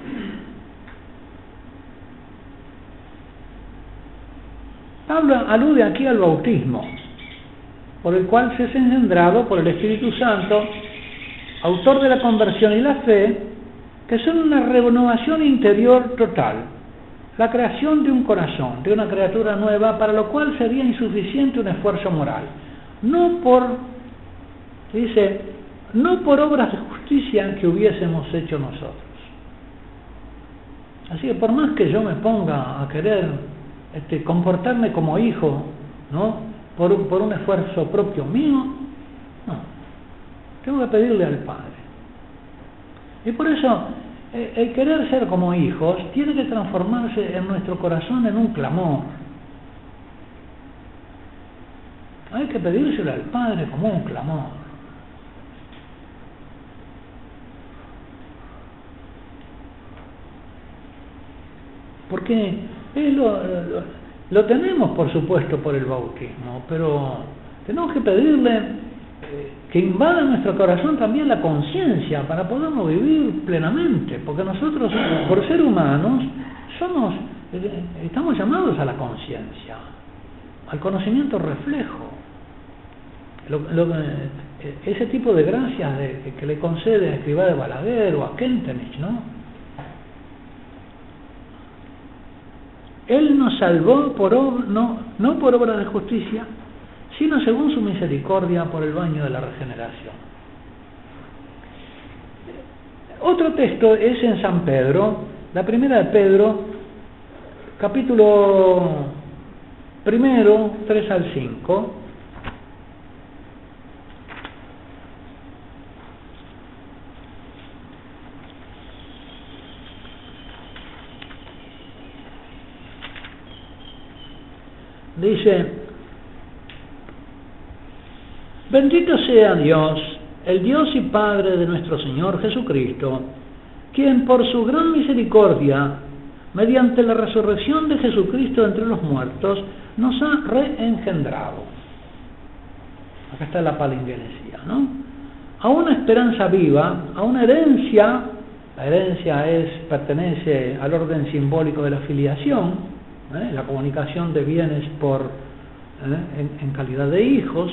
Pablo alude aquí al bautismo, por el cual se es engendrado por el Espíritu Santo, autor de la conversión y la fe, que son una renovación interior total, la creación de un corazón, de una criatura nueva, para lo cual sería insuficiente un esfuerzo moral, no por, dice, no por obras de justicia que hubiésemos hecho nosotros. Así que por más que yo me ponga a querer este, comportarme como hijo, ¿no? Por, por un esfuerzo propio mío, no. Tengo que pedirle al Padre. Y por eso, eh, el querer ser como hijos tiene que transformarse en nuestro corazón en un clamor. Hay que pedírselo al Padre como un clamor. Porque lo, tenemos, por supuesto, por el bautismo, pero tenemos que pedirle que invada nuestro corazón también la conciencia para podernos vivir plenamente, porque nosotros, por ser humanos, somos, eh, estamos llamados a la conciencia, al conocimiento reflejo. Eh, ese tipo de gracias que le concede a Escribá de Balaguer o a Kentenich, ¿no? Él nos salvó por no, no por obra de justicia, sino según su misericordia por el baño de la regeneración. Otro texto es en San Pedro, la primera de Pedro, capítulo primero, 3 al 5. Dice, Bendito sea Dios, el Dios y Padre de nuestro Señor Jesucristo, quien por su gran misericordia, mediante la resurrección de Jesucristo entre los muertos, nos ha reengendrado. Acá está la palingenesia, ¿no? A una esperanza viva, a una herencia, la herencia es, pertenece al orden simbólico de la filiación, ¿eh? la comunicación de bienes por, ¿eh? en calidad de hijos,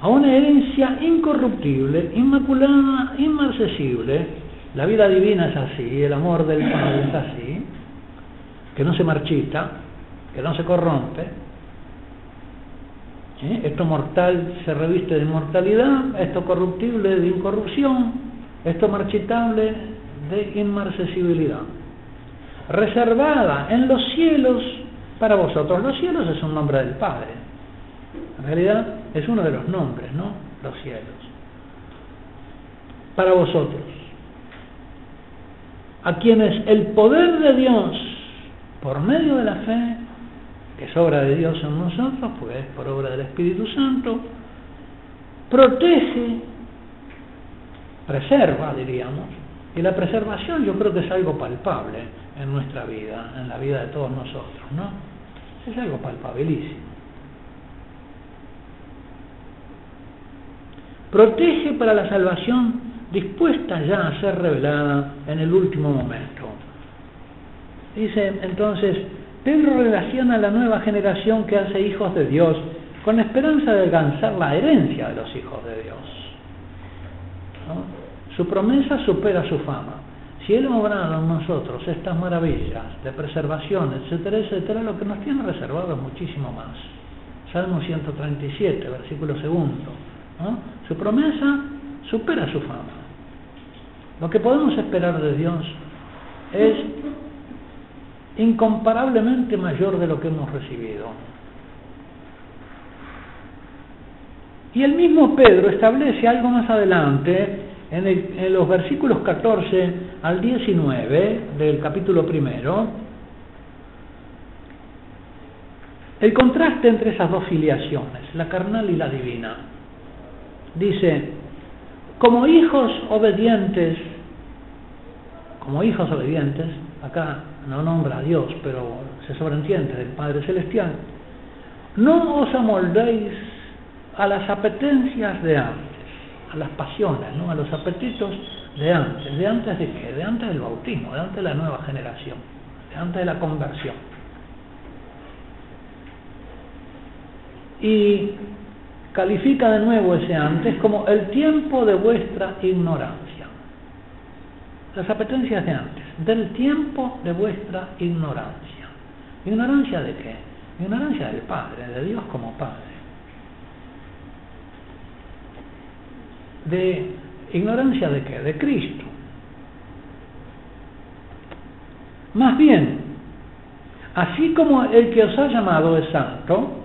a una herencia incorruptible, inmaculada, inmarcesible. La vida divina es así, el amor del Padre es así, que no se marchita, que no se corrompe. ¿Eh? Esto mortal se reviste de inmortalidad, esto corruptible de incorrupción, esto marchitable de inmarcesibilidad. Reservada en los cielos para vosotros. Los cielos es un nombre del Padre. En realidad es uno de los nombres, ¿no? Los cielos. Para vosotros, a quienes el poder de Dios, por medio de la fe, que es obra de Dios en nosotros, pues es por obra del Espíritu Santo, protege, preserva, diríamos, y la preservación yo creo que es algo palpable en nuestra vida, en la vida de todos nosotros, ¿no? Es algo palpabilísimo. protege para la salvación dispuesta ya a ser revelada en el último momento. Dice entonces, Pedro relaciona a la nueva generación que hace hijos de Dios con esperanza de alcanzar la herencia de los hijos de Dios. Su promesa supera su fama. Si Él obrado en nosotros estas maravillas de preservación, etcétera, etcétera, lo que nos tiene reservado es muchísimo más. Salmo 137, versículo segundo. Su promesa supera su fama. Lo que podemos esperar de Dios es incomparablemente mayor de lo que hemos recibido. Y el mismo Pedro establece algo más adelante, en, los versículos 14 al 19 del capítulo primero, el contraste entre esas dos filiaciones, la carnal y la divina. Dice, como hijos obedientes, como hijos obedientes, acá no nombra a Dios, pero se sobreentiende del Padre Celestial, no os amoldéis a las apetencias de antes, a las pasiones, ¿no? a los apetitos de antes. ¿De antes de qué? De antes del bautismo, de antes de la nueva generación, de antes de la conversión. Y califica de nuevo ese antes como el tiempo de vuestra ignorancia. Las apetencias de antes, del tiempo de vuestra ignorancia. ¿Ignorancia de qué? Ignorancia del Padre, de Dios como Padre. De ignorancia de qué? De Cristo. Más bien, así como el que os ha llamado es santo,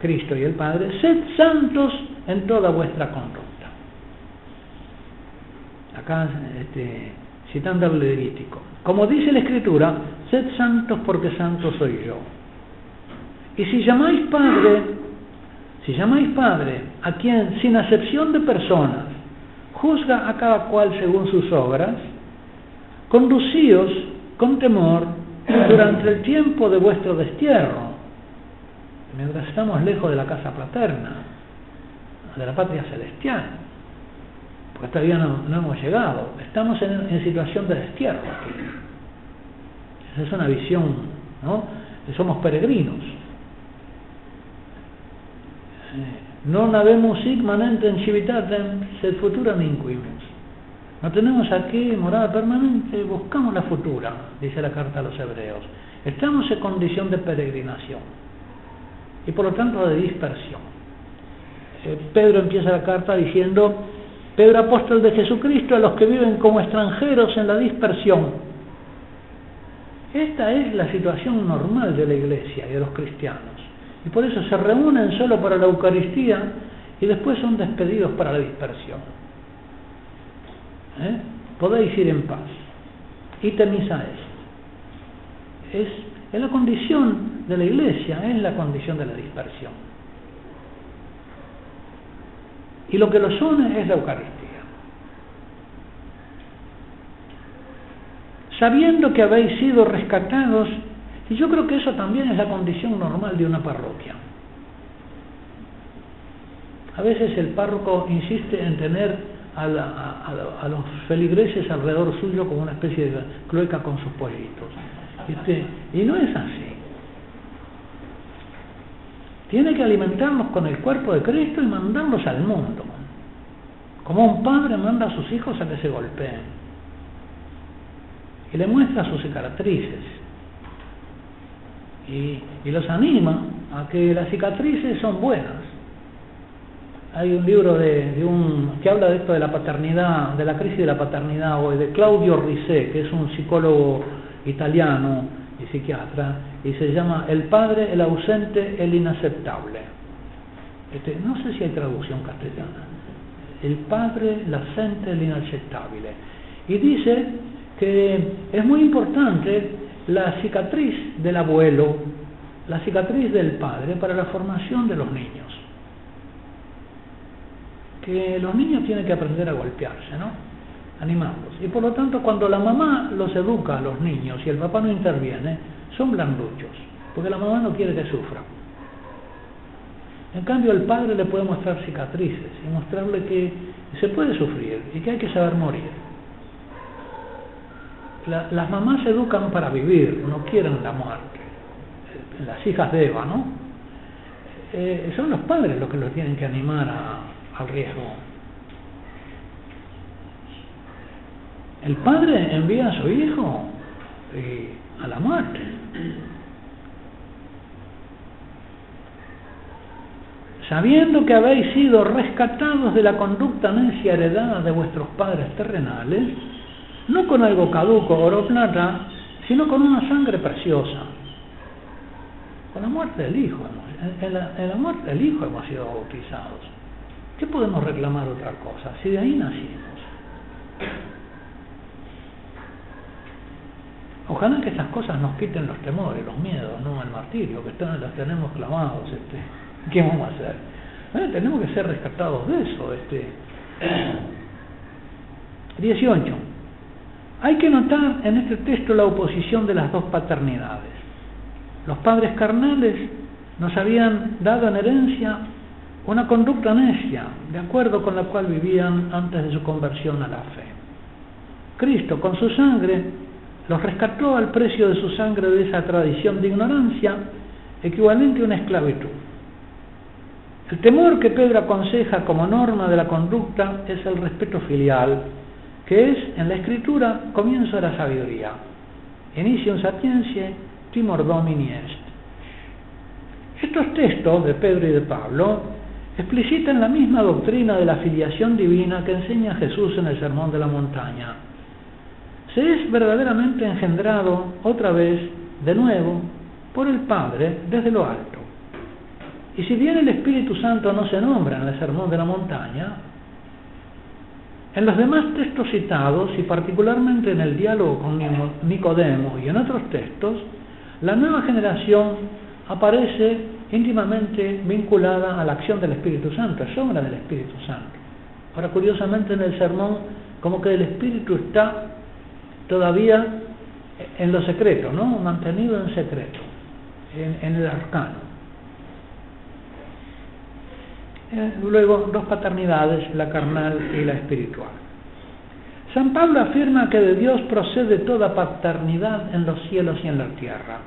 Cristo y el Padre, sed santos en toda vuestra conducta. Acá, este, citando al Levítico, como dice la Escritura, sed santos porque santo soy yo. Y si llamáis Padre, si llamáis Padre a quien, sin acepción de personas, juzga a cada cual según sus obras, conducíos con temor durante el tiempo de vuestro destierro mientras estamos lejos de la casa paterna, de la patria celestial, porque todavía no, hemos llegado, estamos en, situación de destierro aquí. Esa es una visión, ¿no? Somos peregrinos. No navemos en civitatem, sed futura ninquimus. No tenemos aquí morada permanente, buscamos la futura, dice la carta a los hebreos. Estamos en condición de peregrinación y por lo tanto de dispersión. Eh, Pedro empieza la carta diciendo, Pedro apóstol de Jesucristo a los que viven como extranjeros en la dispersión. Esta es la situación normal de la iglesia y de los cristianos. Y por eso se reúnen solo para la Eucaristía y después son despedidos para la dispersión. ¿Eh? Podéis ir en paz. Y temisa es. es. Es la condición de la iglesia, es la condición de la dispersión. Y lo que los une es la Eucaristía. Sabiendo que habéis sido rescatados y yo creo que eso también es la condición normal de una parroquia. A veces el párroco insiste en tener a, los feligreses alrededor suyo como una especie de cloaca con sus pollitos. y no es así. Tiene que alimentarlos con el cuerpo de Cristo y mandarlos al mundo. Como un padre manda a sus hijos a que se golpeen. Y le muestra sus cicatrices y, los anima a que las cicatrices son buenas. Hay un libro de, un, que habla de esto de la paternidad, de la crisis de la paternidad hoy, de Claudio Risset, que es un psicólogo italiano y psiquiatra, y se llama El padre, el ausente, el inaceptable. Este, no sé si hay traducción castellana. El padre, el ausente, el inaceptable. Y dice que es muy importante la cicatriz del abuelo, la cicatriz del padre para la formación de los niños. Que los niños tienen que aprender a golpearse, ¿no? Animarlos. Y por lo tanto, cuando la mamá los educa a los niños y el papá no interviene, son blanduchos, porque la mamá no quiere que sufra. En cambio, el padre le puede mostrar cicatrices y mostrarle que se puede sufrir y que hay que saber morir las mamás educan para vivir, no quieren la muerte. Las hijas de Eva, ¿no? Eh, son los padres los que los tienen que animar al riesgo. El padre envía a su hijo eh, a la muerte. Sabiendo que habéis sido rescatados de la conducta necia heredada de vuestros padres terrenales, no con algo caduco, oro plata, sino con una sangre preciosa. Con la muerte del Hijo, en la, en la muerte del Hijo hemos sido bautizados. ¿Qué podemos reclamar otra cosa si de ahí nacimos? Ojalá que esas cosas nos quiten los temores, los miedos, no el martirio, que están, los tenemos clavados. Este. [laughs] ¿Qué vamos a hacer? Eh, tenemos que ser rescatados de eso. Este. [clears throat] 18. Hay que notar en este texto la oposición de las dos paternidades. Los padres carnales nos habían dado en herencia una conducta necia, de acuerdo con la cual vivían antes de su conversión a la fe. Cristo, con su sangre, los rescató al precio de su sangre de esa tradición de ignorancia equivalente a una esclavitud. El temor que Pedro aconseja como norma de la conducta es el respeto filial, que es en la escritura comienzo de la sabiduría. Inicium sapientiae timor domini est. Estos textos de Pedro y de Pablo explicitan la misma doctrina de la filiación divina que enseña Jesús en el Sermón de la Montaña. Se es verdaderamente engendrado otra vez, de nuevo, por el Padre desde lo alto. Y si bien el Espíritu Santo no se nombra en el Sermón de la Montaña, en los demás textos citados, y particularmente en el diálogo con Nicodemo y en otros textos, la nueva generación aparece íntimamente vinculada a la acción del Espíritu Santo, es obra del Espíritu Santo. Ahora, curiosamente en el sermón, como que el Espíritu está todavía en lo secreto, ¿no? Mantenido en secreto, en, en el arcano. Eh, luego, dos paternidades, la carnal y la espiritual. San Pablo afirma que de Dios procede toda paternidad en los cielos y en la tierra.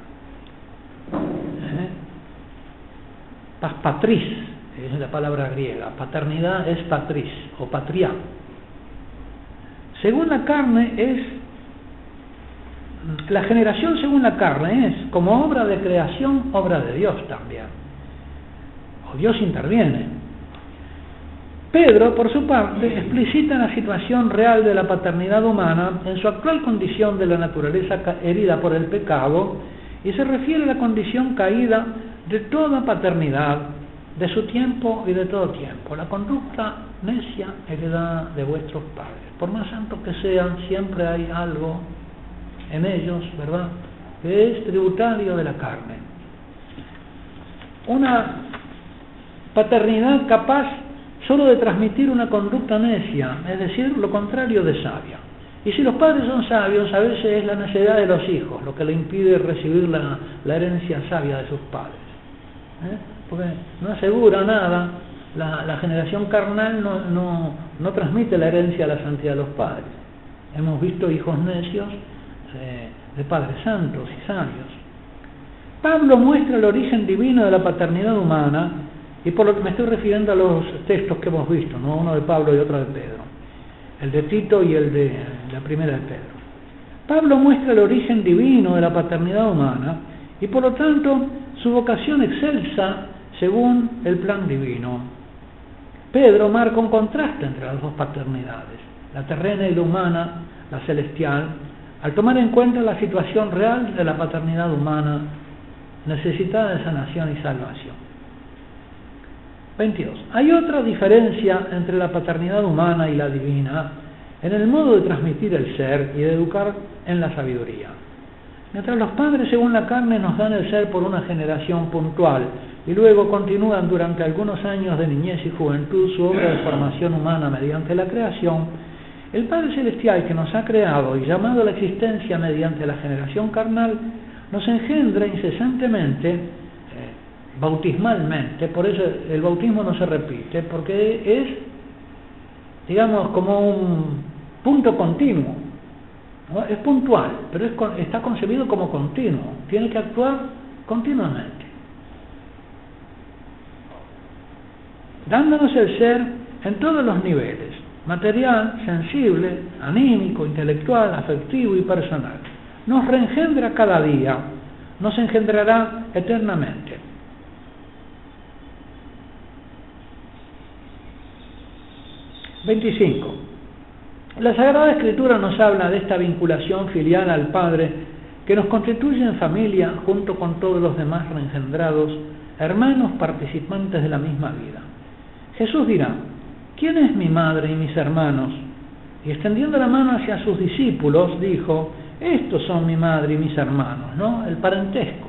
¿Eh? Patris, es la palabra griega. Paternidad es patris o patria. Según la carne es, la generación según la carne es como obra de creación, obra de Dios también. O Dios interviene. Pedro, por su parte, explicita la situación real de la paternidad humana en su actual condición de la naturaleza herida por el pecado y se refiere a la condición caída de toda paternidad, de su tiempo y de todo tiempo. La conducta necia heredada de vuestros padres. Por más santos que sean, siempre hay algo en ellos, ¿verdad?, que es tributario de la carne. Una paternidad capaz solo de transmitir una conducta necia, es decir, lo contrario de sabia. Y si los padres son sabios, a veces es la necedad de los hijos lo que le impide recibir la, herencia sabia de sus padres. ¿eh? Porque no asegura nada, la, generación carnal no, transmite la herencia a la santidad de los padres. Hemos visto hijos necios eh, de padres santos y sabios. Pablo muestra el origen divino de la paternidad humana y por lo que me estoy refiriendo a los textos que hemos visto, ¿no? uno de Pablo y otro de Pedro, el de Tito y el de la primera de Pedro. Pablo muestra el origen divino de la paternidad humana y por lo tanto su vocación excelsa según el plan divino. Pedro marca un contraste entre las dos paternidades, la terrena y la humana, la celestial, al tomar en cuenta la situación real de la paternidad humana necesitada de sanación y salvación. 22. Hay otra diferencia entre la paternidad humana y la divina en el modo de transmitir el ser y de educar en la sabiduría. Mientras los padres según la carne nos dan el ser por una generación puntual y luego continúan durante algunos años de niñez y juventud su obra de formación humana mediante la creación, el Padre Celestial que nos ha creado y llamado a la existencia mediante la generación carnal, nos engendra incesantemente bautismalmente, por eso el bautismo no se repite, porque es, digamos, como un punto continuo, es puntual, pero está concebido como continuo, tiene que actuar continuamente, dándonos el ser en todos los niveles, material, sensible, anímico, intelectual, afectivo y personal. Nos reengendra cada día, nos engendrará eternamente. 25. La Sagrada Escritura nos habla de esta vinculación filial al Padre que nos constituye en familia junto con todos los demás reengendrados, hermanos participantes de la misma vida. Jesús dirá, ¿quién es mi madre y mis hermanos? Y extendiendo la mano hacia sus discípulos, dijo, estos son mi madre y mis hermanos, ¿no? El parentesco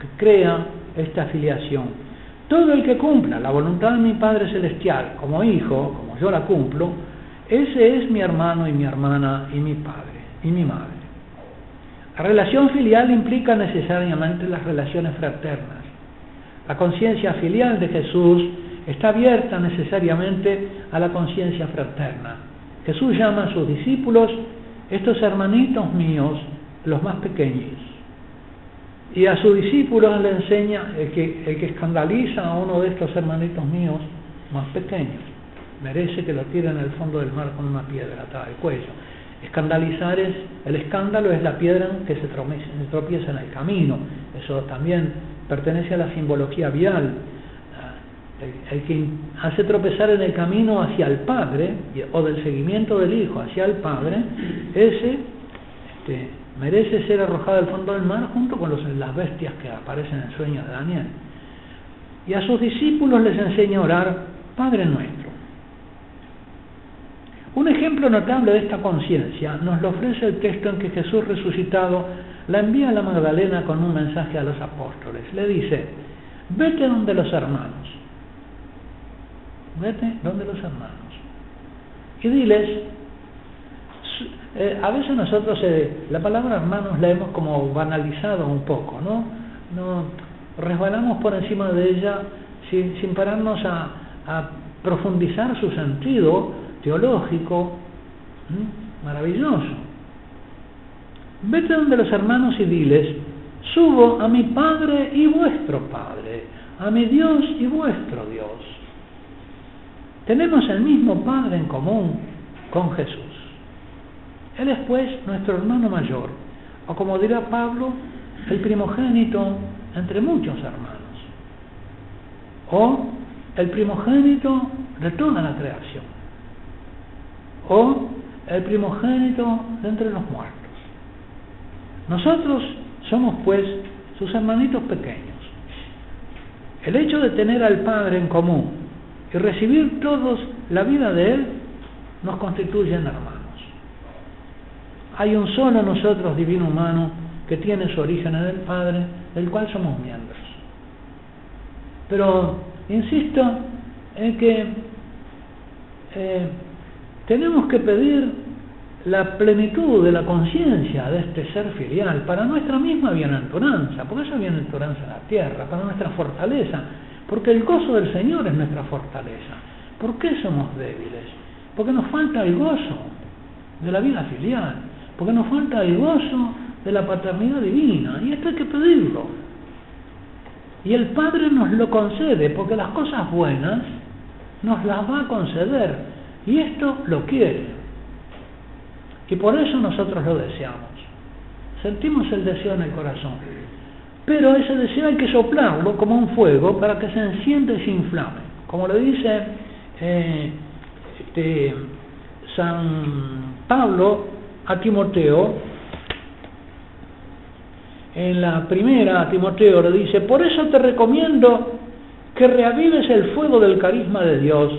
que crea esta afiliación. Todo el que cumpla la voluntad de mi Padre Celestial como hijo, como yo la cumplo, ese es mi hermano y mi hermana y mi padre y mi madre. La relación filial implica necesariamente las relaciones fraternas. La conciencia filial de Jesús está abierta necesariamente a la conciencia fraterna. Jesús llama a sus discípulos estos hermanitos míos, los más pequeños. Y a sus discípulos le enseña el que, el que escandaliza a uno de estos hermanitos míos más pequeños, merece que lo tiren en el fondo del mar con una piedra atada al cuello. Escandalizar es, el escándalo es la piedra que se tropieza en el camino. Eso también pertenece a la simbología vial. Ah, el, que hace tropezar en el camino hacia el Padre, o del seguimiento del Hijo hacia el Padre, ese este, merece ser arrojado al fondo del mar junto con las bestias que aparecen en el sueño de Daniel. Y a sus discípulos les enseña a orar Padre nuestro. Un ejemplo notable de esta conciencia nos lo ofrece el texto en que Jesús resucitado la envía a la Magdalena con un mensaje a los apóstoles. Le dice, vete donde los hermanos, vete donde los hermanos. Y diles, eh, a veces nosotros eh, la palabra hermanos la hemos como banalizado un poco, ¿no? no resbalamos por encima de ella sin, sin pararnos a, a profundizar su sentido teológico maravilloso. Vete donde los hermanos y diles, subo a mi Padre y vuestro Padre, a mi Dios y vuestro Dios. Tenemos el mismo Padre en común con Jesús. Él es pues nuestro hermano mayor, o como dirá Pablo, el primogénito entre muchos hermanos, o el primogénito de toda la creación, o el primogénito de entre los muertos. Nosotros somos pues sus hermanitos pequeños. El hecho de tener al Padre en común y recibir todos la vida de Él nos constituyen hermanos. Hay un solo nosotros, divino humano, que tiene su origen en el Padre, del cual somos miembros. Pero insisto en que eh, tenemos que pedir la plenitud de la conciencia de este ser filial para nuestra misma bienaventuranza, porque esa bienaventuranza en la tierra, para nuestra fortaleza, porque el gozo del Señor es nuestra fortaleza. ¿Por qué somos débiles? Porque nos falta el gozo de la vida filial, porque nos falta el gozo de la paternidad divina, y esto hay que pedirlo. Y el Padre nos lo concede, porque las cosas buenas nos las va a conceder, y esto lo quiere. Y por eso nosotros lo deseamos. Sentimos el deseo en el corazón. Pero ese deseo hay que soplarlo como un fuego para que se encienda y se inflame. Como le dice eh, este, San Pablo a Timoteo, en la primera a Timoteo le dice, por eso te recomiendo que reavives el fuego del carisma de Dios.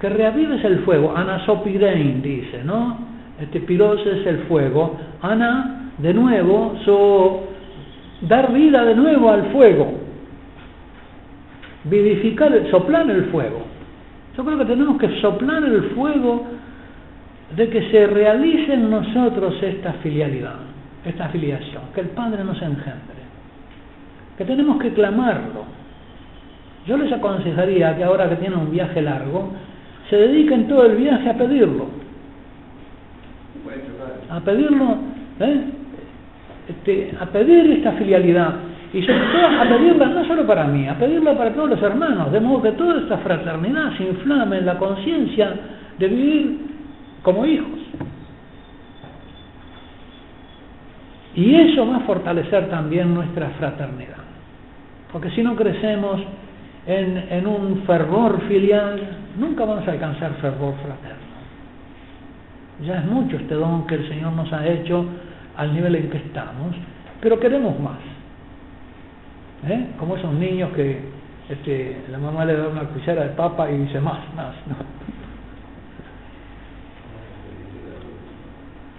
Que reavives el fuego, anasopirein dice, ¿no? Este piros es el fuego, ana, de nuevo, so, dar vida de nuevo al fuego, vivificar, soplar el fuego. Yo creo que tenemos que soplar el fuego de que se realice en nosotros esta filialidad, esta filiación, que el Padre nos engendre, que tenemos que clamarlo. Yo les aconsejaría que ahora que tienen un viaje largo, se dediquen todo el viaje a pedirlo. A pedirlo, ¿eh? este, a pedir esta filialidad. Y sobre todo a pedirla no solo para mí, a pedirla para todos los hermanos, de modo que toda esta fraternidad se inflame en la conciencia de vivir como hijos. Y eso va a fortalecer también nuestra fraternidad. Porque si no crecemos en, un fervor filial, nunca vamos a alcanzar fervor fraterno. Ya es mucho este don que el Señor nos ha hecho al nivel en que estamos, pero queremos más. ¿Eh? Como esos niños que este, la mamá le da una cuchara de papa y dice más, más.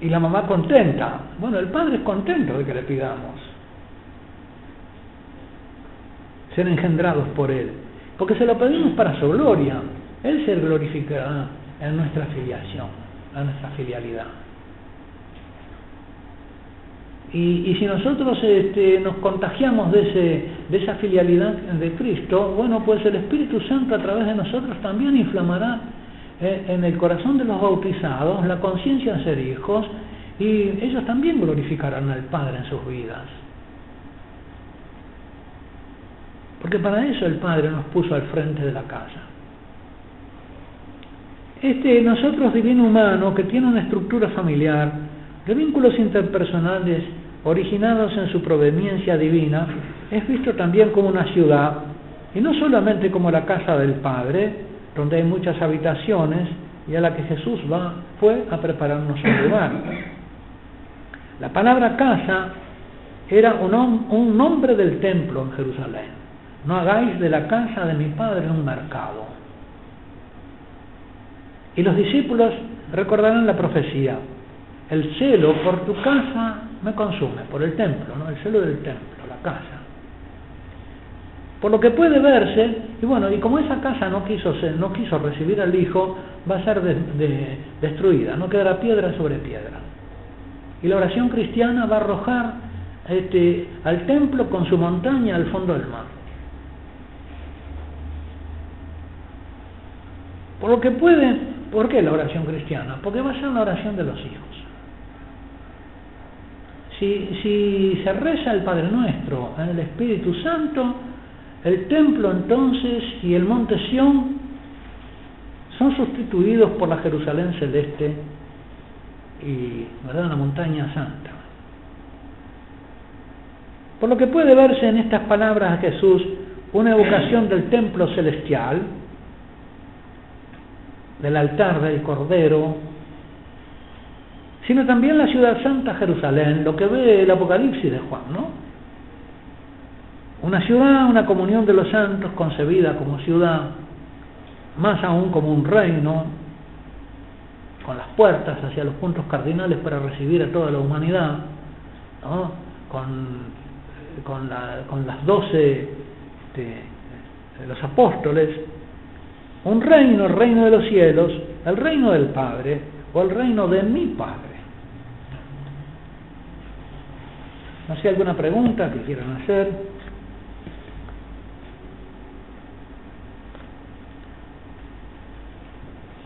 Y la mamá contenta. Bueno, el padre es contento de que le pidamos ser engendrados por Él. Porque se lo pedimos para su gloria. Él se glorificará en nuestra filiación, en nuestra filialidad. Y, si nosotros este, nos contagiamos de, ese, de esa filialidad de Cristo, bueno, pues el Espíritu Santo a través de nosotros también inflamará eh, en el corazón de los bautizados la conciencia de ser hijos y ellos también glorificarán al Padre en sus vidas. Porque para eso el Padre nos puso al frente de la casa. Este nosotros divino humano que tiene una estructura familiar de vínculos interpersonales originados en su proveniencia divina, es visto también como una ciudad y no solamente como la casa del Padre, donde hay muchas habitaciones y a la que Jesús va, fue a prepararnos un lugar. La palabra casa era un, nombre del templo en Jerusalén. No hagáis de la casa de mi padre un mercado. Y los discípulos recordarán la profecía. El celo por tu casa me consume, por el templo, ¿no? el celo del templo, la casa. Por lo que puede verse, y bueno, y como esa casa no quiso, ser, no quiso recibir al Hijo, va a ser destruida, no quedará piedra sobre piedra. Y la oración cristiana va a arrojar este, al templo con su montaña al fondo del mar. Por lo que puede, ¿por qué la oración cristiana? Porque va a ser la oración de los hijos. Si, si se reza el Padre Nuestro en el Espíritu Santo, el templo entonces y el monte Sión son sustituidos por la Jerusalén celeste y la montaña santa. Por lo que puede verse en estas palabras de Jesús una evocación del templo celestial, del altar del Cordero, sino también la ciudad santa Jerusalén, lo que ve el Apocalipsis de Juan, ¿no? Una ciudad, una comunión de los santos concebida como ciudad, más aún como un reino, con las puertas hacia los puntos cardinales para recibir a toda la humanidad, con, con, con las doce de, de los apóstoles, un reino, el reino de los cielos, el reino del Padre o el reino de mi Padre. No sé, alguna pregunta que quieran hacer.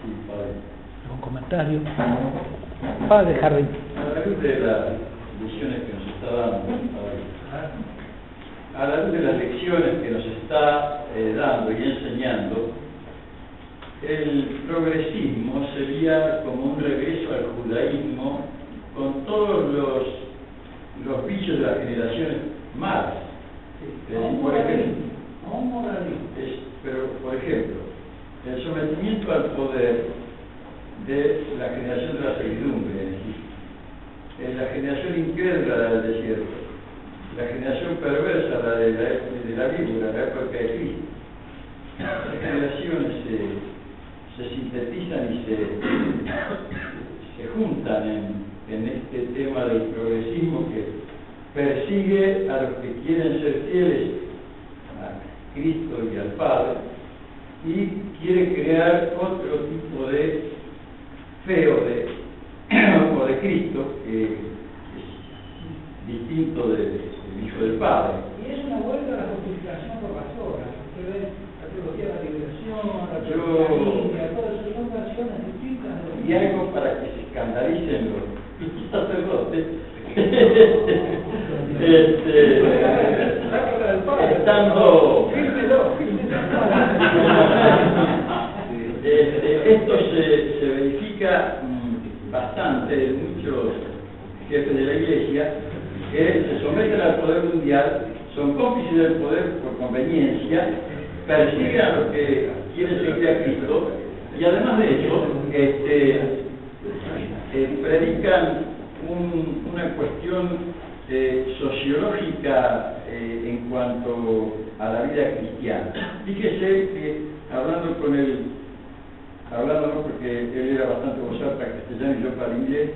Sí, padre. ¿Algún comentario? Padre Jardín. A la luz de las lecciones que nos está dando, a la luz de las lecciones que nos está eh, dando y enseñando, el progresismo sería como un regreso al judaísmo con todos los, los bichos de las generaciones malas. Eh, por ejemplo, pero, por ejemplo, el sometimiento al poder de la generación de la servidumbre en la generación incrédula la del desierto, la generación perversa la de la, de la víbora, la época de Cristo. Las generaciones se, se sintetizan y se, se juntan en, en este tema del progresismo que persigue a los que quieren ser fieles a Cristo y al Padre y quiere crear otro tipo de fe o de, [clears throat] o de Cristo que es distinto de- del Hijo del Padre. Y es una vuelta a la justificación por las obras. Usted ve la teología de la liberación, la teología de la todas esas son versiones distintas Y algo para que se escandalicen los [laughs] sacerdotes. [laughs] este, estando. [laughs] Este, esto se, se verifica mm, bastante en muchos jefes de la iglesia que se someten al poder mundial, son cómplices del poder por conveniencia, persiguen a los que quieren seguir a Cristo y además de eso, este, eh, predican un- una cuestión eh, sociológica eh, en cuanto a la vida cristiana. Fíjese que hablando con el, no, porque él era bastante bozarta castellano y yo para inglés,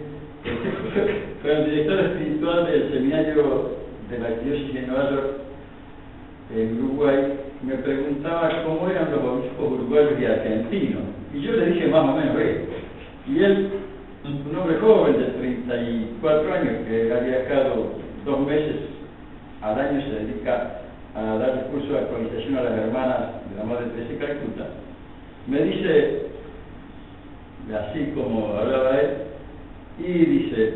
[laughs] con el director espiritual del seminario de la diócesis de Nueva York, en Uruguay, me preguntaba cómo eran los obispos uruguayos y argentinos. Y yo le dije más o menos esto. Y él, un hombre joven de 34 años que ha viajado dos meses al año, se dedica a dar discursos de actualización a las hermanas de la Madre Teresa de Calcuta, me dice, así como hablaba él, y dice,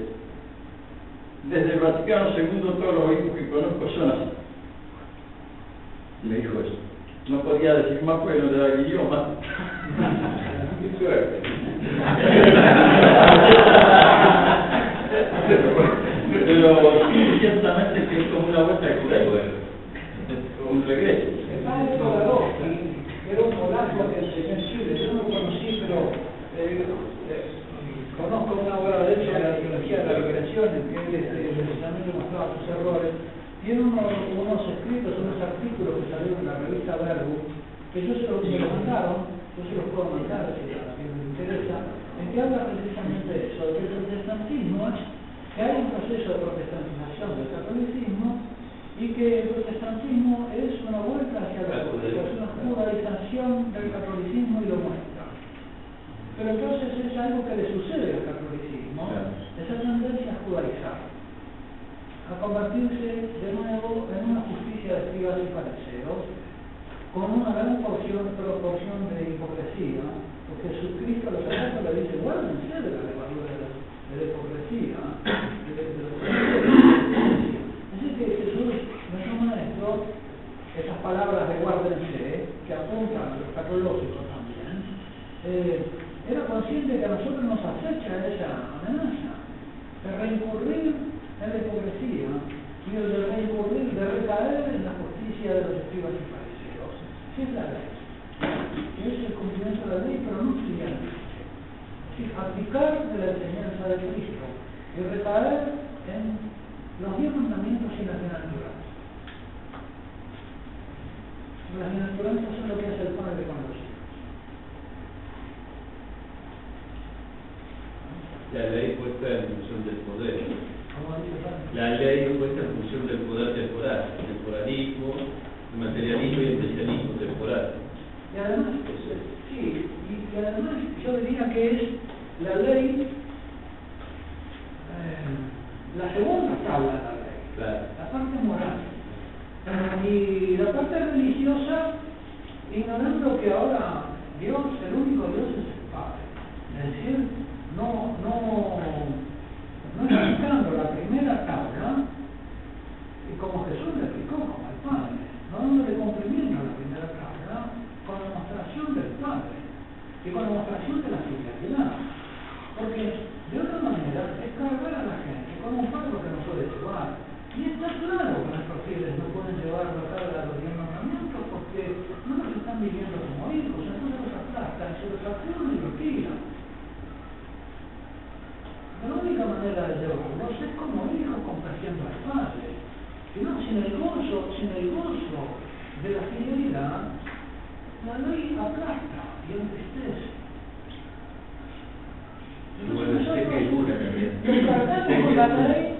desde el Vaticano II todos los obispos que conozco son así. Y me dijo eso. No podía decir más porque no daba el idioma. [laughs] Qué suerte. Pero ciertamente que es como una vuelta judaísmo, como un regreso. Era un polaco que se en Chile, yo no lo conocí, pero eh, conozco una obra de hecho de la teología de la liberación, en que él precisamente mostraba sus errores, y en unos, unos escritos, unos artículos que salieron en la revista Verbo, que yo se los me mandaron, yo se los puedo mandar si a alguien le interesa, en que habla precisamente de eso, de que el protestantismo es que hay un proceso de protestantización del catolicismo y que el protestantismo es una vuelta hacia la es una judaización del catolicismo y lo muestra. Pero entonces es algo que le sucede al catolicismo, Claro. esa tendencia a judaizar, a convertirse de nuevo en una justicia de escribas y fariseos, con una gran porción, proporción de hipocresía, Porque Jesucristo a los apóstoles le dice, guárdense de la levadura de la, de la hipocresía, de, de, de la Así que Jesús, nuestro maestro, esas palabras de guárdense, que apuntan a lo escatológico también, eh, era consciente que a nosotros nos acecha esa amenaza de reincurrir en la hipocresía y de reincurrir, de recaer en la justicia de los escribas y fariseos. ¿Qué es la ley? Es el cumplimiento de la ley, pero no siguiente. Es abdicar de la enseñanza de Cristo y recaer en los diez mandamientos y las bienaventuranzas. Las bienaventuranzas son lo que hace el Padre con los hijos. La ley puesta en función del poder. La ley puesta en función del poder temporal, el temporalismo, el materialismo y el especialismo temporal. Y además, sí, y, y además yo diría que es la ley, eh, la segunda tabla de la ley, Claro. la parte moral. Y la parte religiosa, ignorando que ahora Dios, el único Dios es el Padre. Es decir, no, no, no explicando la primera tabla, y como Jesús le explicó como el Padre, no dándole cumplimiento a la primera tabla, con la demostración del Padre y con la demostración de la fidelidad. Porque de otra manera es cargar a la gente con un fardo que no puede llevar. Y está claro que nuestros fieles no pueden llevar la carga de los diez porque no nos están viviendo como hijos, entonces los aplastan, se los y los tiran. La única manera de llevarlos es como hijos complaciendo al Padre. Si no, sin el gozo, sin el gozo de la fidelidad, la ley aplasta y entristece. Bueno, sé que es dura [laughs]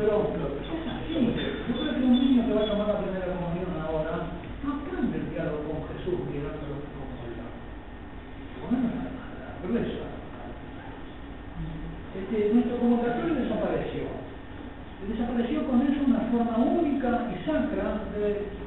Pero así. Yo creo que un niño que va a tomar la primera comunión ahora no aprende el diálogo con Jesús mirándolo como está. Por lo menos la gruesa. Este, nuestro convocatorio desapareció. Desapareció con eso una forma única y sacra de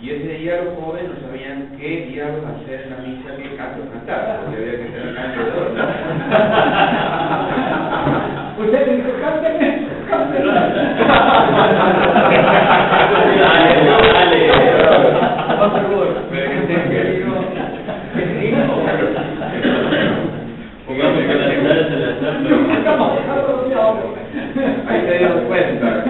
Y ese día los jóvenes no sabían qué diablos hacer en la misa, qué canto cantar, porque había que ser canto de oro. [laughs] Usted dijo, cántenme, cántenme. Dale, dale. Por te querido. Cuenta.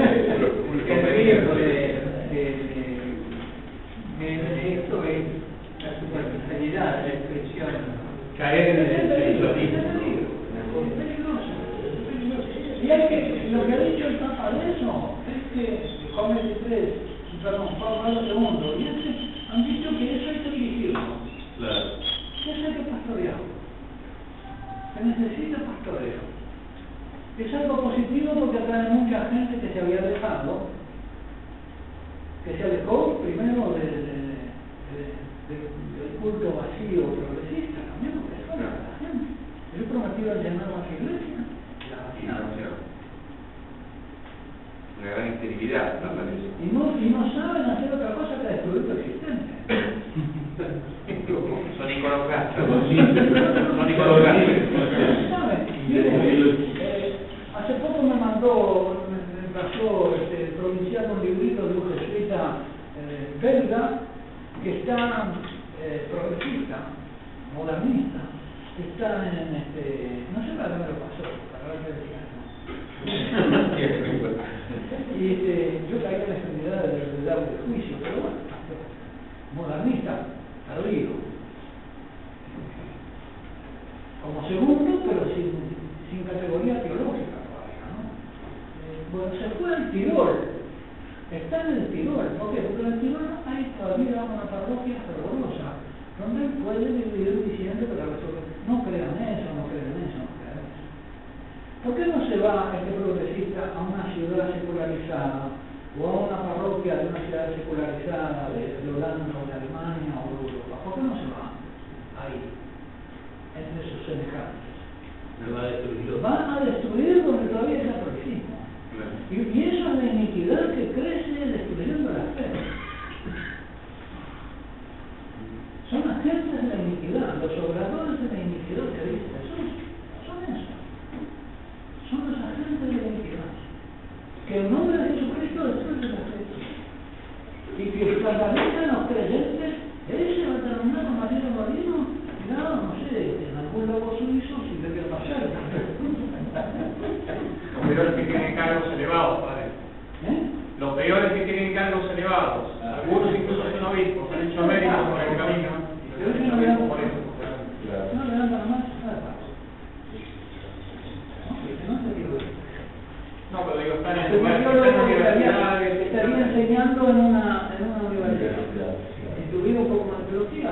Más de teología,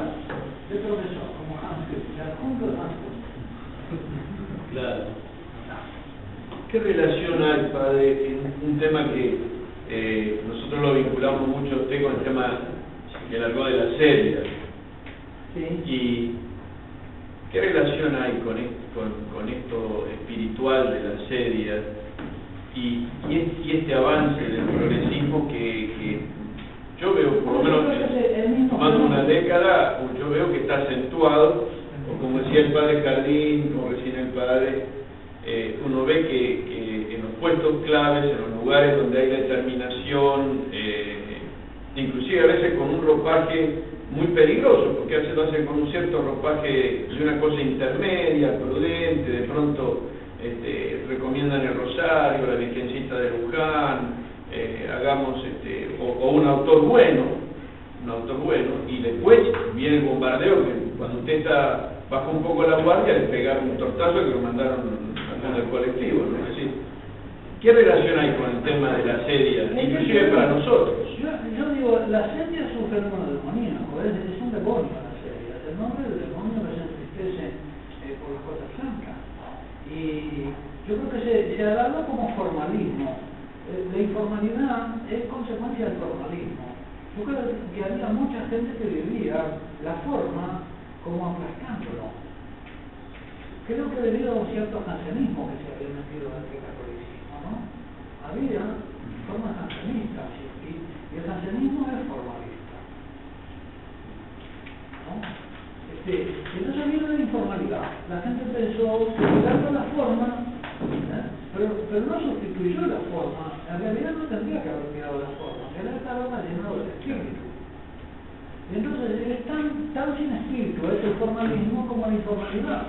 de profesor, como adjunto de Hans Kuhn. Claro. ¿Qué relación hay, padre, en un tema que eh, nosotros lo vinculamos mucho a usted con el tema que largó de la serie? Sí. ¿Y qué relación hay con, esto, con, con esto espiritual de la serie y, y, es- y este avance del progresismo que, que yo veo, por lo menos de una década, yo veo que está acentuado, o como decía el padre Jardín, como recién el padre, eh, uno ve que, que en los puestos claves, en los lugares donde hay determinación, eh, inclusive a veces con un ropaje muy peligroso, porque a veces lo hacen con un cierto ropaje de una cosa intermedia, prudente, de pronto este, recomiendan el rosario, la Virgencita de Luján, eh, hagamos, o, un autor bueno, un autor bueno, y después viene el bombardeo, que cuando usted está bajo un poco la guardia, le pegaron un tortazo que lo mandaron al del colectivo, ¿no? Es decir, ¿qué relación hay con el tema de la serie, inclusive para nosotros? Yo, yo digo, la serie es un fenómeno demoníaco, es, es un demonio la serie. El nombre del demonio que se entristece eh, por las cosas blancas. Y yo creo que se, se alarga como formalismo. Eh, la informalidad es consecuencia del formalismo. Yo creo que había mucha gente que vivía la forma como aplastándolo. Creo que debido a un cierto jansenismo que se había metido en el catolicismo, ¿no? Había formas jansenistas y, y el jansenismo es formalista. ¿no? Este, entonces vino la informalidad. La gente empezó cuidando la forma. Pero, pero no sustituyó la forma. En realidad no tendría que haber cuidado la forma. Él estaba más llenado del espíritu. Y entonces es tan, tan sin espíritu es el formalismo como la informalidad.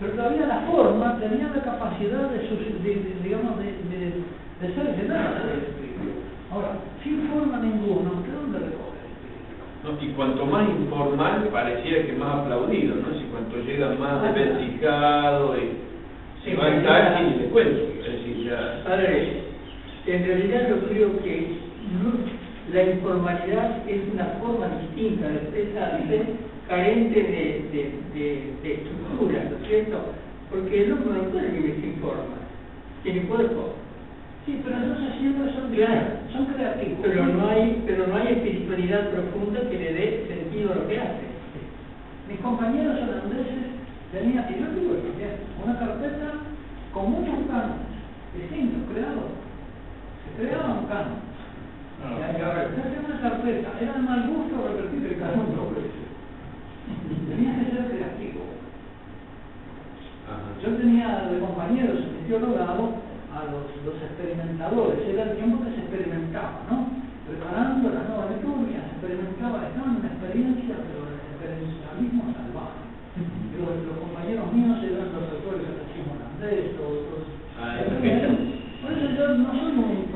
Pero todavía la forma tenía la capacidad de, sus- de- de- digamos, de, de- de ser llenada del espíritu. Ahora, sin forma ninguna, ¿de dónde recoge el espíritu? ¿no? Y cuanto más informal, pareciera que más aplaudido, ¿no? Si cuanto llega más desvencijado, y si va al taxi, ni le cuento. Es decir, ya... Padre, en realidad yo creo que la informalidad es una forma distinta de expresarse, carente de, de, de, de estructura, ¿no es cierto? Porque el hombre no puede vivir sin forma, tiene cuerpo, Sí, pero entonces siempre son, Claro. son creativos. pero no hay, pero no hay espiritualidad profunda que le dé sentido a lo que hace. Mis compañeros holandeses tenían, y yo digo una carpeta con muchos cánones distintos creados. Se creaba un canon. Ah. Y hacer una carpeta, era de mal gusto repetir el canon dos veces. Tenía que ser creativo. Ajá. Yo tenía de compañeros en teologado a los, los experimentadores, era el tiempo que se experimentaba, ¿no? Preparando la nueva liturgia, se experimentaba, estaba en una experiencia, ustedes todos. Ah, Por eso yo no soy un,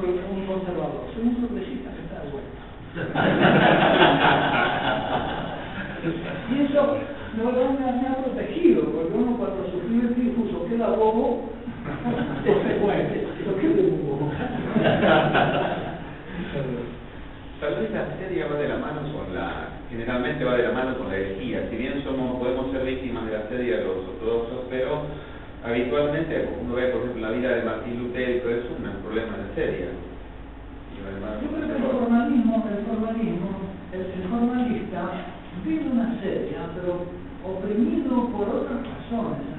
conservador, soy un progresista que está de vuelta. [laughs] y eso no lo me ha protegido, porque uno cuando sufrió el tifus o queda bobo, se muere, lo que es bobo. Tal vez la serie va de la mano con la, generalmente va de la mano con la herejía. Si bien somos, podemos ser víctimas de la habitualmente uno ve, por ejemplo, la vida de Martín Lutero y todo eso, un problema de serio. Yo creo que el formalismo, el formalismo, el, formalista vive una seria, pero oprimido por otras razones,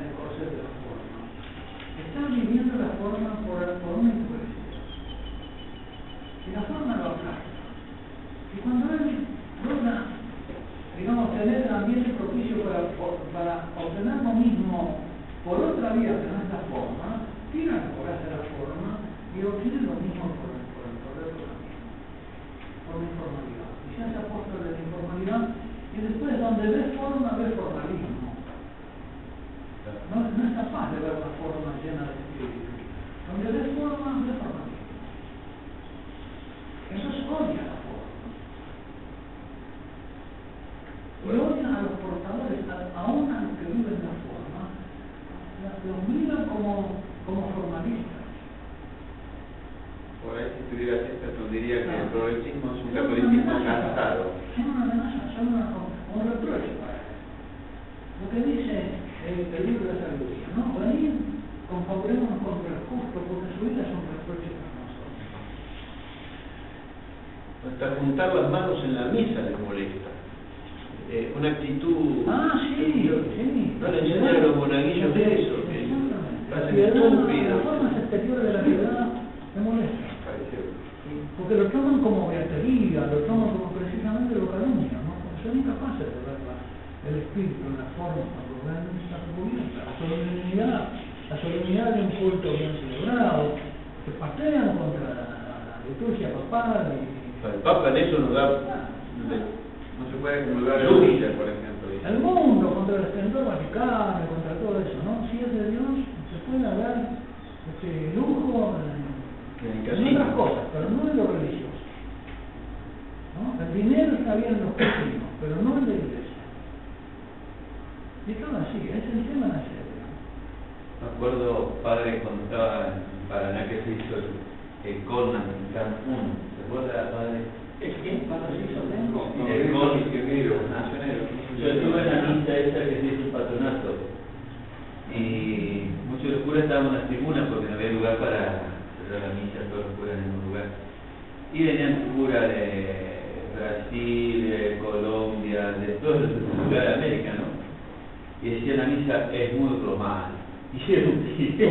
y decía la misa es muy romana. Hicieron un tiro.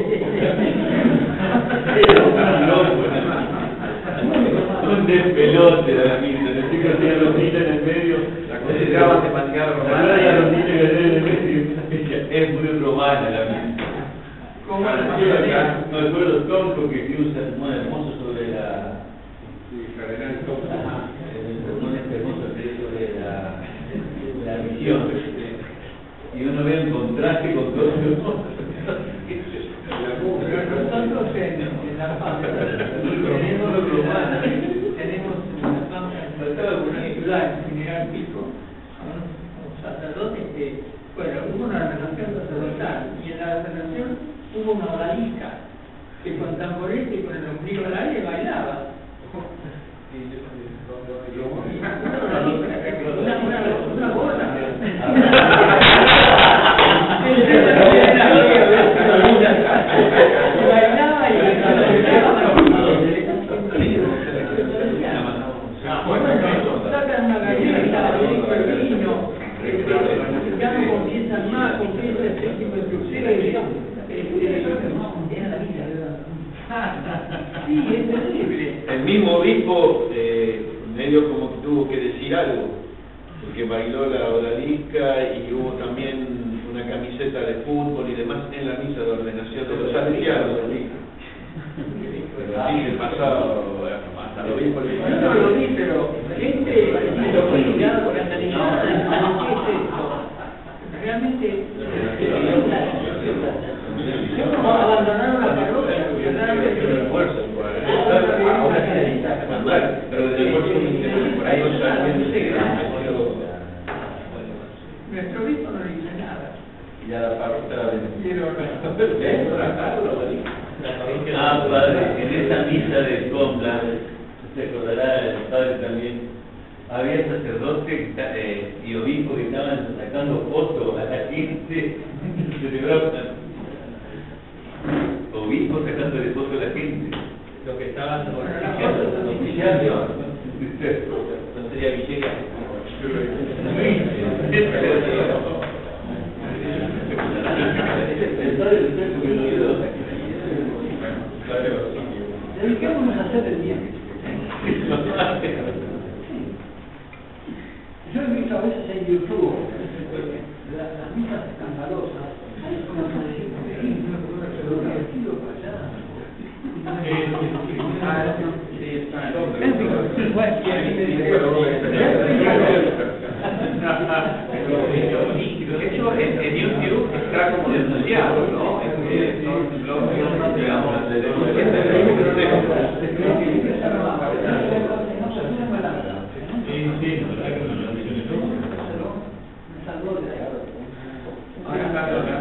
Era un loco, además. [laughs] Un despelote de la misa. El chico tenía los niños en el medio. La consideraba temática romana. La los niños en el medio. Es muy romana la misa. ¿Cómo la acá? Me acuerdo tonto que usa, muy hermoso.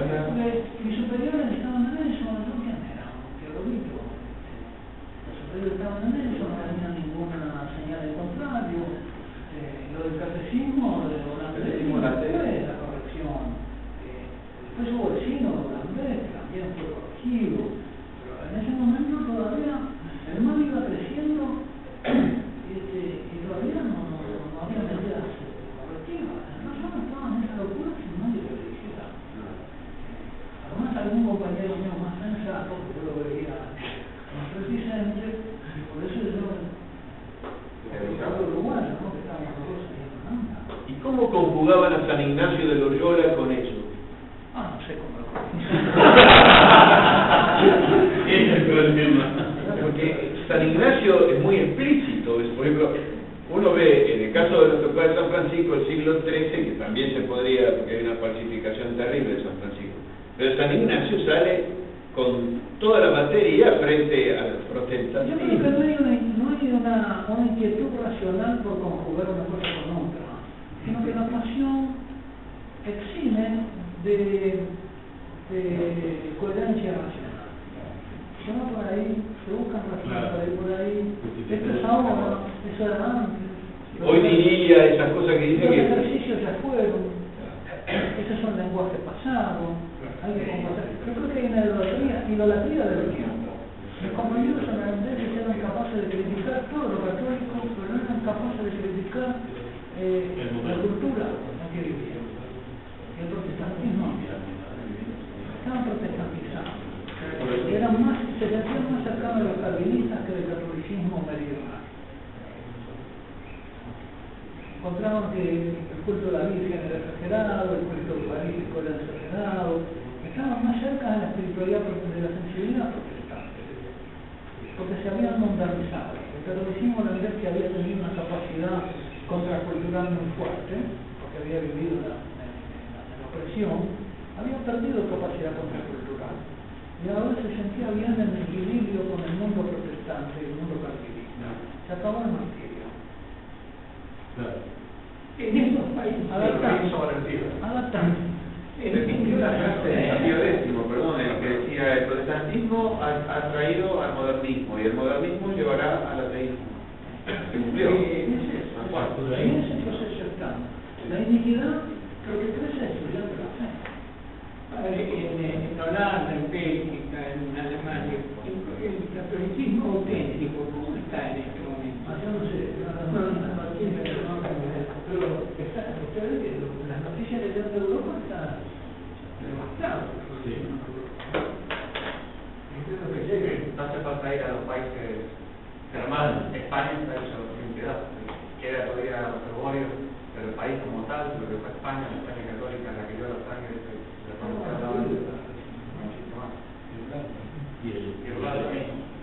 now?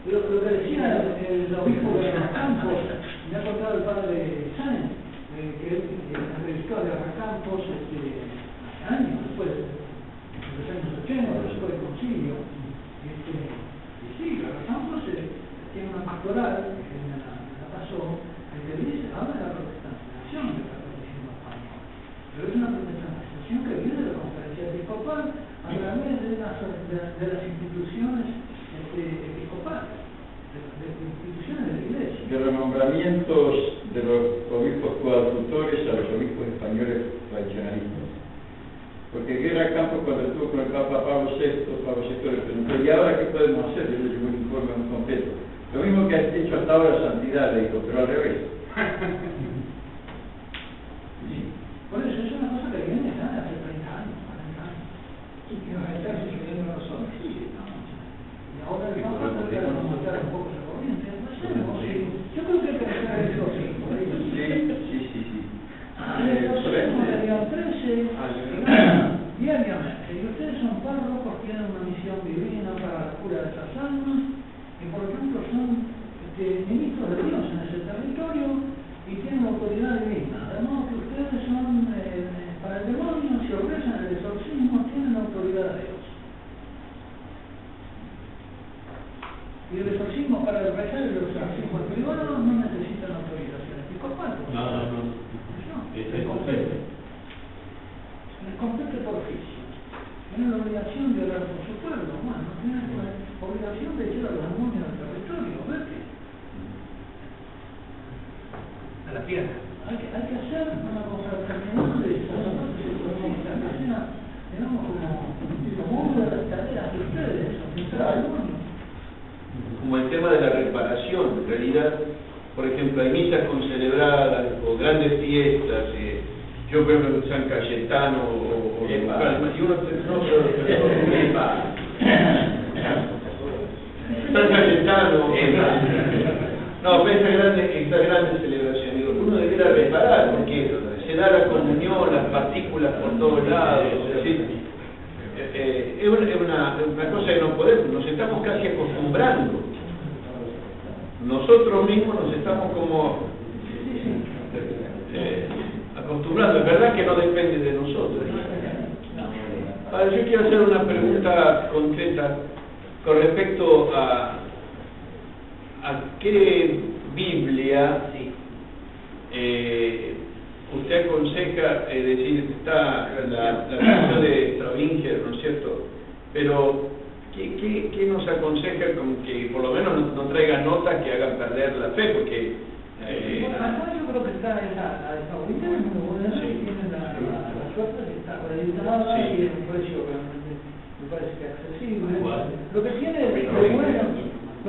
Pero lo que decía el obispo de los campos, me ha contado el padre Sáenz, eh, que es predicador de los campos este, años después, en los años 80, después del concilio. Este, y sí, los campos eh, tiene una pastoral nombramientos de los obispos coadjutores a los obispos españoles tradicionalistas. Porque Guerra Campos cuando estuvo con el Papa Pablo VI, Pablo VI le preguntó, ¿y ahora qué podemos hacer? Y le llevó un informe muy completo. Lo mismo que has hecho hasta ahora Santidad, le dijo, pero al revés. Jesus.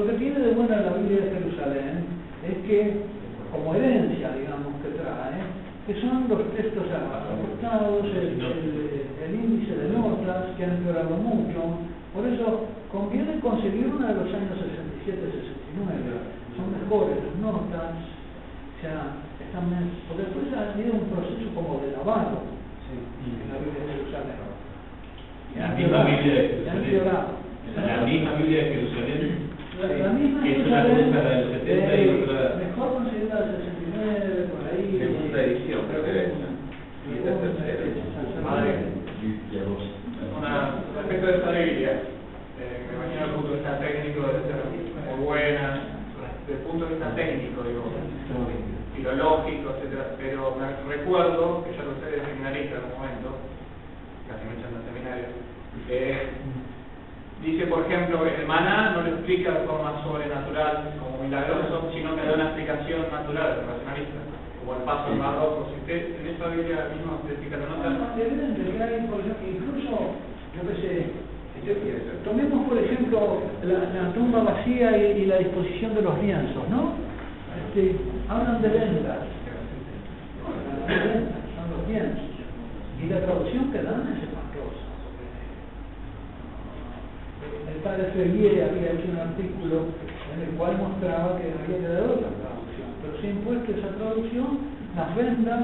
Lo que tiene de bueno la Biblia de Jerusalén es que, como herencia, digamos, que trae, que son los textos aportados, el, el- el índice de notas que han empeorado mucho. Por eso conviene conseguir una de los años 67-69. Son mejores las notas, o sea, están men- porque después ha habido un proceso como de lavado en la Biblia de Jerusalén. La misma Biblia de Jerusalén. La misma Biblia de Jerusalén. La, la misma Que es una cosa del 70 y otra. Mejor conseguida del 69, por ahí. Segunda edición, creo que es. Y esta tercera. Madre. Una, respecto de esta Biblia, eh, me imagino el punto de vista técnico debe ser muy buena, desde el punto de vista técnico, digo, filológico, etcétera, pero me recuerdo, que ya lo sé de seminarista en un momento, casi me echan del seminario, eh, dice, por ejemplo, que el maná no lo explica de forma sobrenatural, como milagroso, sino que da una explicación natural, racionalista, como el paso del mar rojo. Si usted en esa Biblia misma usted explica la nota, No, incluso, yo qué sé, este, tomemos por ejemplo la, tumba vacía y, la disposición de los lienzos, ¿no? Este, Hablan de vendas, son los lienzos, y la traducción que dan es El padre Ferrier había hecho un artículo en el cual mostraba que había que dar otra traducción, pero se ha impuesto esa traducción, las vendas,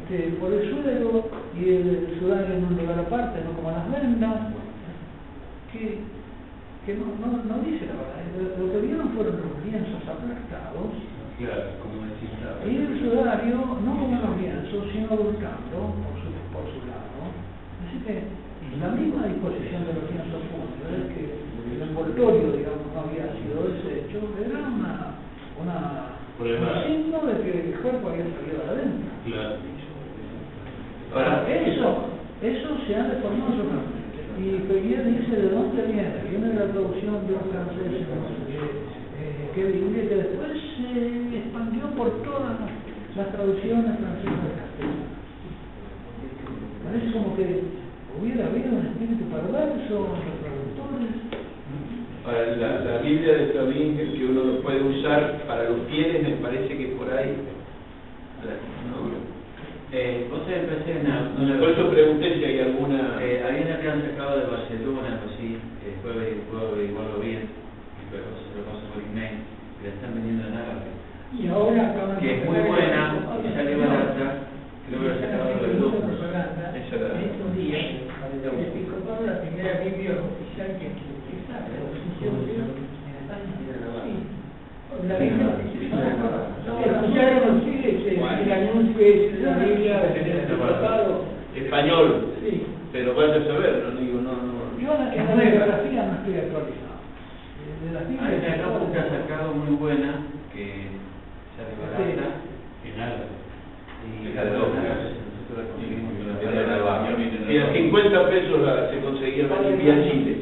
este, por el suelo y el sudario en un lugar aparte, no como las vendas, que, que no, no, no dice la verdad. Lo, lo que vieron fueron los lienzos aplastados Claro, como decís. y el sudario no como los lienzos, sino volcando por su, por su lado. Así que la misma disposición de los lienzos envoltorio, digamos, no había sido deshecho, era una, una, un signo de que el cuerpo había salido adentro. Claro. Ahora, eso, eso se ha deformado totalmente. Y Peguier dice de dónde viene, viene de la traducción de un francés eh, que que después se expandió por todas las traducciones francesas de castellano. Parece como que hubiera habido un espíritu perverso en los traductores. Para la, la Biblia de Flavín que uno lo puede usar para los fieles, me parece que por ahí. ¿no? Eh, vos sabés, pensé en una, una- Por eso pregunté si hay alguna. Eh, hay una que han sacado de Barcelona, algo así, que después puedo averiguarlo bien, luego se lo paso por email, que la están vendiendo en árabe, Y ahora acaban que es muy buena, y sale barata, creo que la sacaron de Luz. Esa era- Estos días, la primera Biblia oficial que Escucharon ustedes el el anuncio de la Biblia del tratado. Español, Sí. pero vaya a saber, no digo, no, no. Yo en la- en bibliografía no estoy actualizado. Eh, De las Hay una capa que ha sacado muy buena, que sale barata, en árabe. Y La de dos, nosotros la conseguimos con la Y a 50 pesos la, se conseguía Biblia Chile.